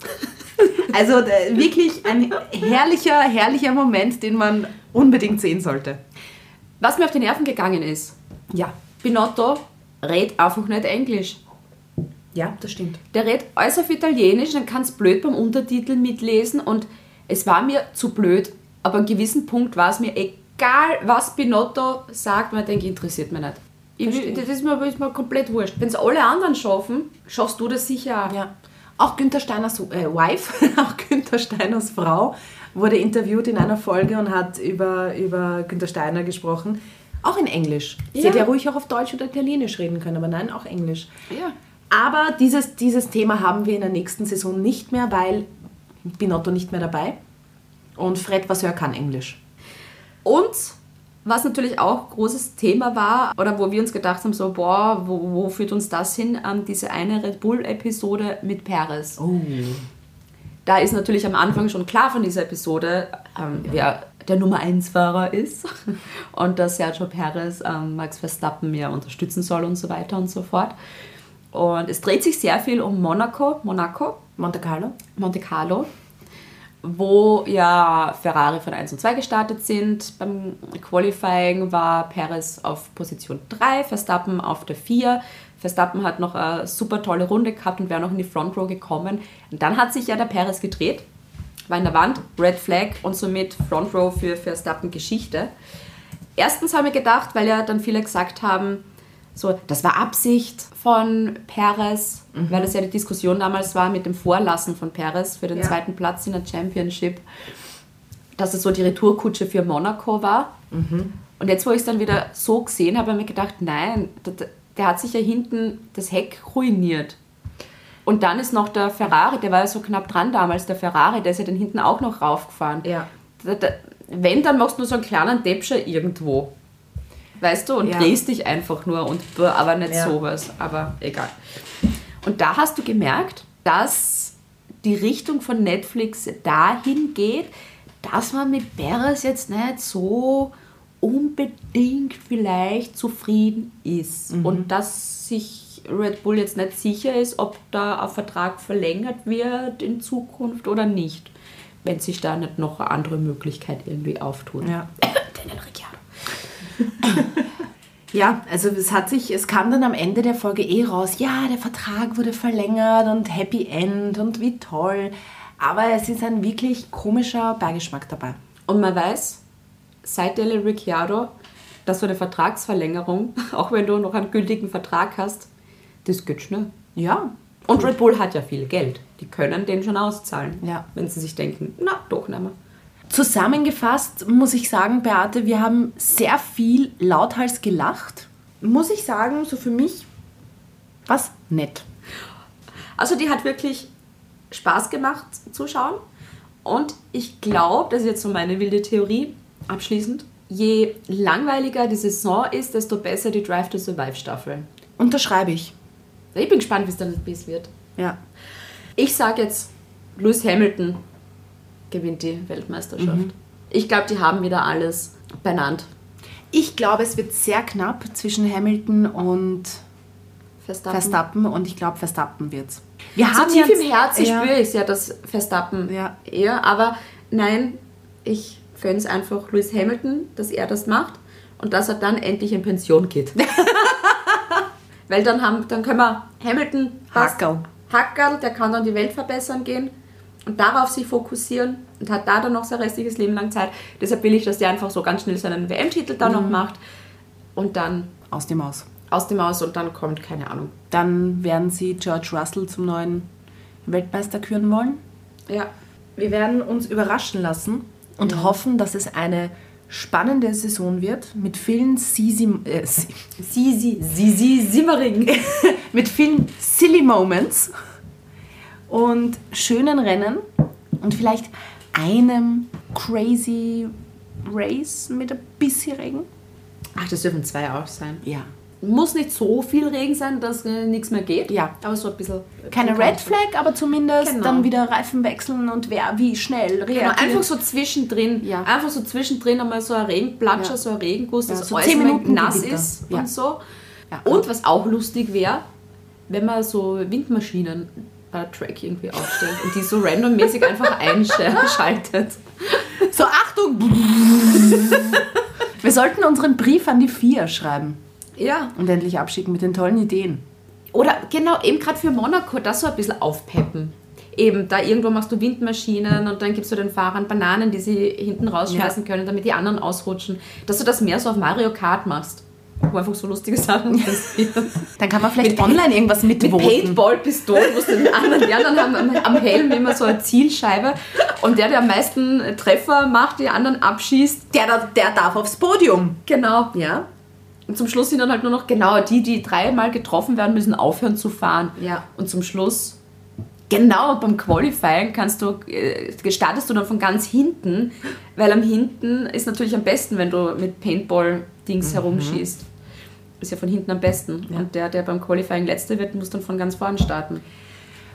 Also äh, wirklich ein herrlicher, herrlicher Moment, den man unbedingt sehen sollte. Was mir auf die Nerven gegangen ist, Ja, Binotto redet einfach nicht Englisch. ja, das stimmt. Der redet auf Italienisch, dann kannst du blöd beim Untertitel mitlesen und es war mir zu blöd, aber an gewissen Punkt war es mir egal, was Binotto sagt, weil ich denke, interessiert mich nicht. Ich, das ist mir, ist mir komplett wurscht. Wenn es alle anderen schaffen, schaffst du das sicher auch. Ja. Auch Günther Steiners äh, Wife, (laughs) auch Günther Steiners Frau, wurde interviewt in einer Folge und hat über, über Günther Steiner gesprochen. Auch in Englisch. Sie Ja. hätte ja ruhig auch auf Deutsch oder Italienisch reden können, aber nein, auch Englisch. Ja. Aber dieses, dieses Thema haben wir in der nächsten Saison nicht mehr, weil Binotto nicht mehr dabei und Fred Vasseur kann Englisch. Und was natürlich auch großes Thema war, oder wo wir uns gedacht haben, so, boah, wo, wo führt uns das hin? Ähm, diese eine Red Bull-Episode mit Perez. Oh. Da ist natürlich am Anfang schon klar von dieser Episode, ähm, wer der Nummer 1-Fahrer ist (laughs) und dass Sergio Perez ähm, Max Verstappen ja unterstützen soll und so weiter und so fort. Und es dreht sich sehr viel um Monaco, Monaco, Monte Carlo? Monte Carlo, wo ja Ferrari von 1 und 2 gestartet sind. Beim Qualifying war Perez auf Position 3, Verstappen auf der 4. Verstappen hat noch eine super tolle Runde gehabt und wäre noch in die Front Row gekommen. Und dann hat sich ja der Perez gedreht, war in der Wand, Red Flag und somit Front Row für Verstappen Geschichte. Erstens habe ich gedacht, weil ja dann viele gesagt haben, so, das war Absicht von Perez, weil das ja die Diskussion damals war mit dem Vorlassen von Perez für den Ja. zweiten Platz in der Championship, dass es so die Retourkutsche für Monaco war. Und jetzt, wo ich es dann wieder so gesehen habe, habe ich mir gedacht, nein, der, der hat sich ja hinten das Heck ruiniert. Und dann ist noch der Ferrari, der war ja so knapp dran damals, der Ferrari, der ist ja dann hinten auch noch raufgefahren. Ja. Da- da- Wenn, dann machst du nur so einen kleinen Däpscher irgendwo. Weißt du, und Ja. drehst dich einfach nur und aber nicht Ja. sowas. Aber egal. Und da hast du gemerkt, dass die Richtung von Netflix dahin geht, dass man mit Perez jetzt nicht so unbedingt vielleicht zufrieden ist. Und dass sich Red Bull jetzt nicht sicher ist, ob da ein Vertrag verlängert wird in Zukunft oder nicht. Wenn sich da nicht noch eine andere Möglichkeit irgendwie auftut. Ja. (coughs) Daniel Ricciardo. (laughs) Ja, also es hat sich, es kam dann am Ende der Folge eh raus, ja, der Vertrag wurde verlängert und Happy End und wie toll. Aber es ist ein wirklich komischer Beigeschmack dabei. Und man weiß, seit Daniel Ricciardo, dass so eine Vertragsverlängerung, (laughs) auch wenn du noch einen gültigen Vertrag hast, das geht schnell. Ja. Und Red Bull hat ja viel Geld. Die können den schon auszahlen. Ja. Wenn sie sich denken, na, doch nicht mehr. Zusammengefasst muss ich sagen, Beate, wir haben sehr viel lauthals gelacht. Muss ich sagen, so für mich was nett. Also die hat wirklich Spaß gemacht zuschauen. Und ich glaube, das ist jetzt so meine wilde Theorie, abschließend, je langweiliger die Saison ist, desto besser die Drive to Survive Staffel. Unterschreibe ich. Ich bin gespannt, wie es dann bis wird. Ja. Ich sage jetzt, Lewis Hamilton gewinnt die Weltmeisterschaft. Ich glaube, die haben wieder alles benannt. Ich glaube, es wird sehr knapp zwischen Hamilton und Verstappen. Verstappen und ich glaube, Verstappen wird's. Wir So tief jetzt- im Herzen ja. spüre ich ja, dass Verstappen Ja. eher, aber nein, ich gönne es einfach Lewis Hamilton, dass er das macht und dass er dann endlich in Pension geht. (laughs) Weil dann, haben, dann können wir Hamilton. Hackerl. Hackerl, der kann dann die Welt verbessern gehen und darauf sich fokussieren und hat da dann noch sein restliches Leben lang Zeit. Deshalb will ich, dass der einfach so ganz schnell seinen WM-Titel dann Mhm. noch macht und dann Aus dem Aus. aus dem Aus und dann kommt, keine Ahnung. Dann werden sie George Russell zum neuen Weltmeister küren wollen. Ja, Wir werden uns überraschen lassen und hoffen, dass es eine spannende Saison wird mit vielen Sisi, äh, Si- (laughs) Sisi, Sisi Simmering. (laughs) mit vielen silly Moments und schönen Rennen und vielleicht einem crazy Race mit ein bisschen Regen. Ach, das dürfen zwei auch sein. Ja. Muss nicht so viel Regen sein, dass äh, nichts mehr geht. Ja. Aber so ein bisschen. Keine Red Flag, aber zumindest Genau. dann wieder Reifen wechseln und wer wie schnell reagiert. Genau, einfach so zwischendrin. Ja. Einfach so zwischendrin einmal so ein Regenplatscher, Ja. so ein Regenguss, Ja, dass so alles 10 mal Minuten nass Gewitter. ist Ja. und so. Ja. Und was auch lustig wäre, wenn man so Windmaschinen Track irgendwie aufstellt und die so randommäßig einfach (laughs) einschaltet. So, Achtung! (laughs) Wir sollten unseren Brief an die Vier schreiben Ja. und endlich abschicken mit den tollen Ideen. Oder genau, eben gerade für Monaco, das so ein bisschen aufpeppen. Eben, da irgendwo machst du Windmaschinen und dann gibst du den Fahrern Bananen, die sie hinten rausschmeißen können, damit die anderen ausrutschen. Dass du das mehr so auf Mario Kart machst. Wo einfach so lustige Sachen passieren. Dann kann man vielleicht Mit- online irgendwas Mit mitvoten. Paintball-Pistolen, wo den anderen, die anderen haben am, am Helm immer so eine Zielscheibe. Und der, der am meisten Treffer macht, die anderen abschießt. Der, der darf aufs Podium. Genau. Ja? Und zum Schluss sind dann halt nur noch genau die, die dreimal getroffen werden, müssen aufhören zu fahren. Ja. Und zum Schluss, genau beim Qualifying kannst du, äh, startest du dann von ganz hinten, weil am hinten ist natürlich am besten, wenn du mit Paintball-Dings herumschießt. Ist ja von hinten am besten. Und der, der beim Qualifying letzter wird, muss dann von ganz vorn starten.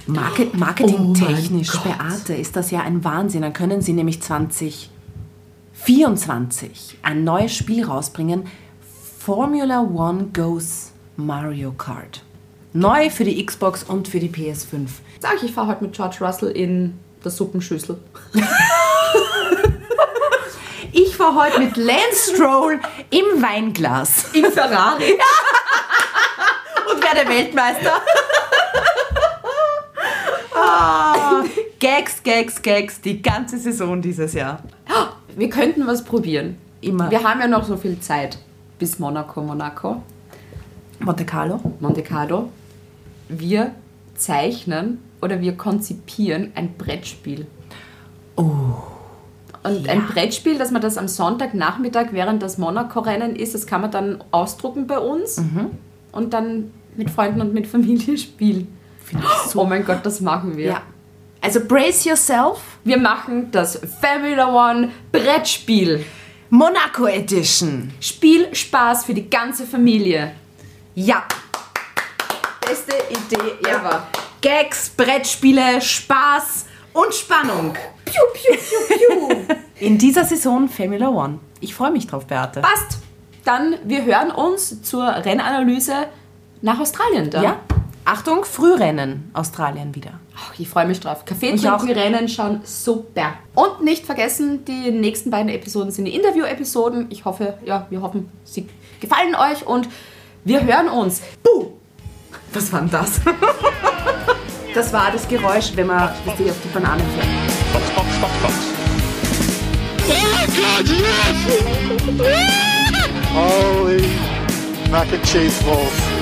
Market, marketingtechnisch, Beate, ist das ja ein Wahnsinn. Dann können sie nämlich 2024 ein neues Spiel rausbringen. Formula One Goes Mario Kart. Neu für die Xbox und für die PS5. Sag ich, ich fahre heute mit George Russell in der Suppenschüssel. (laughs) Ich fahre heute mit Lance Stroll im Weinglas Im Ferrari. (laughs) und werde Weltmeister. (laughs) Ah, Gags, Gags, Gags, die ganze Saison dieses Jahr. Wir könnten was probieren. Immer. Wir haben ja noch so viel Zeit bis Monaco, Monaco, Monte Carlo. Monte Carlo. Wir zeichnen oder wir konzipieren ein Brettspiel. Oh. Und ein Brettspiel, dass man das am Sonntagnachmittag während das Monaco-Rennen ist, das kann man dann ausdrucken bei uns und dann mit Freunden und mit Familie spielen. Ich Oh mein Gott, das machen wir. Ja. Also brace yourself. Wir machen das Formula One Brettspiel. Monaco Edition. Spiel Spaß für die ganze Familie. Ja. Beste Idee ever. Gags, Brettspiele, Spaß und Spannung. Piu, piu, piu, piu. (laughs) In dieser Saison Formula One. Ich freue mich drauf, Beate. Passt. Dann, wir hören uns zur Rennanalyse nach Australien dann. Ja. Achtung, Frührennen Australien wieder. Ich freue mich drauf. Kaffee trinken, Rennen schauen super. Und nicht vergessen, die nächsten beiden Episoden sind die Interview-Episoden. Ich hoffe, ja, wir hoffen, sie gefallen euch und wir hören uns. Buh! Was war denn das? (laughs) Das war das Geräusch, wenn man die auf die Banane fährt. Fox, Fox, Fox, Fox. Holy mac and cheese balls.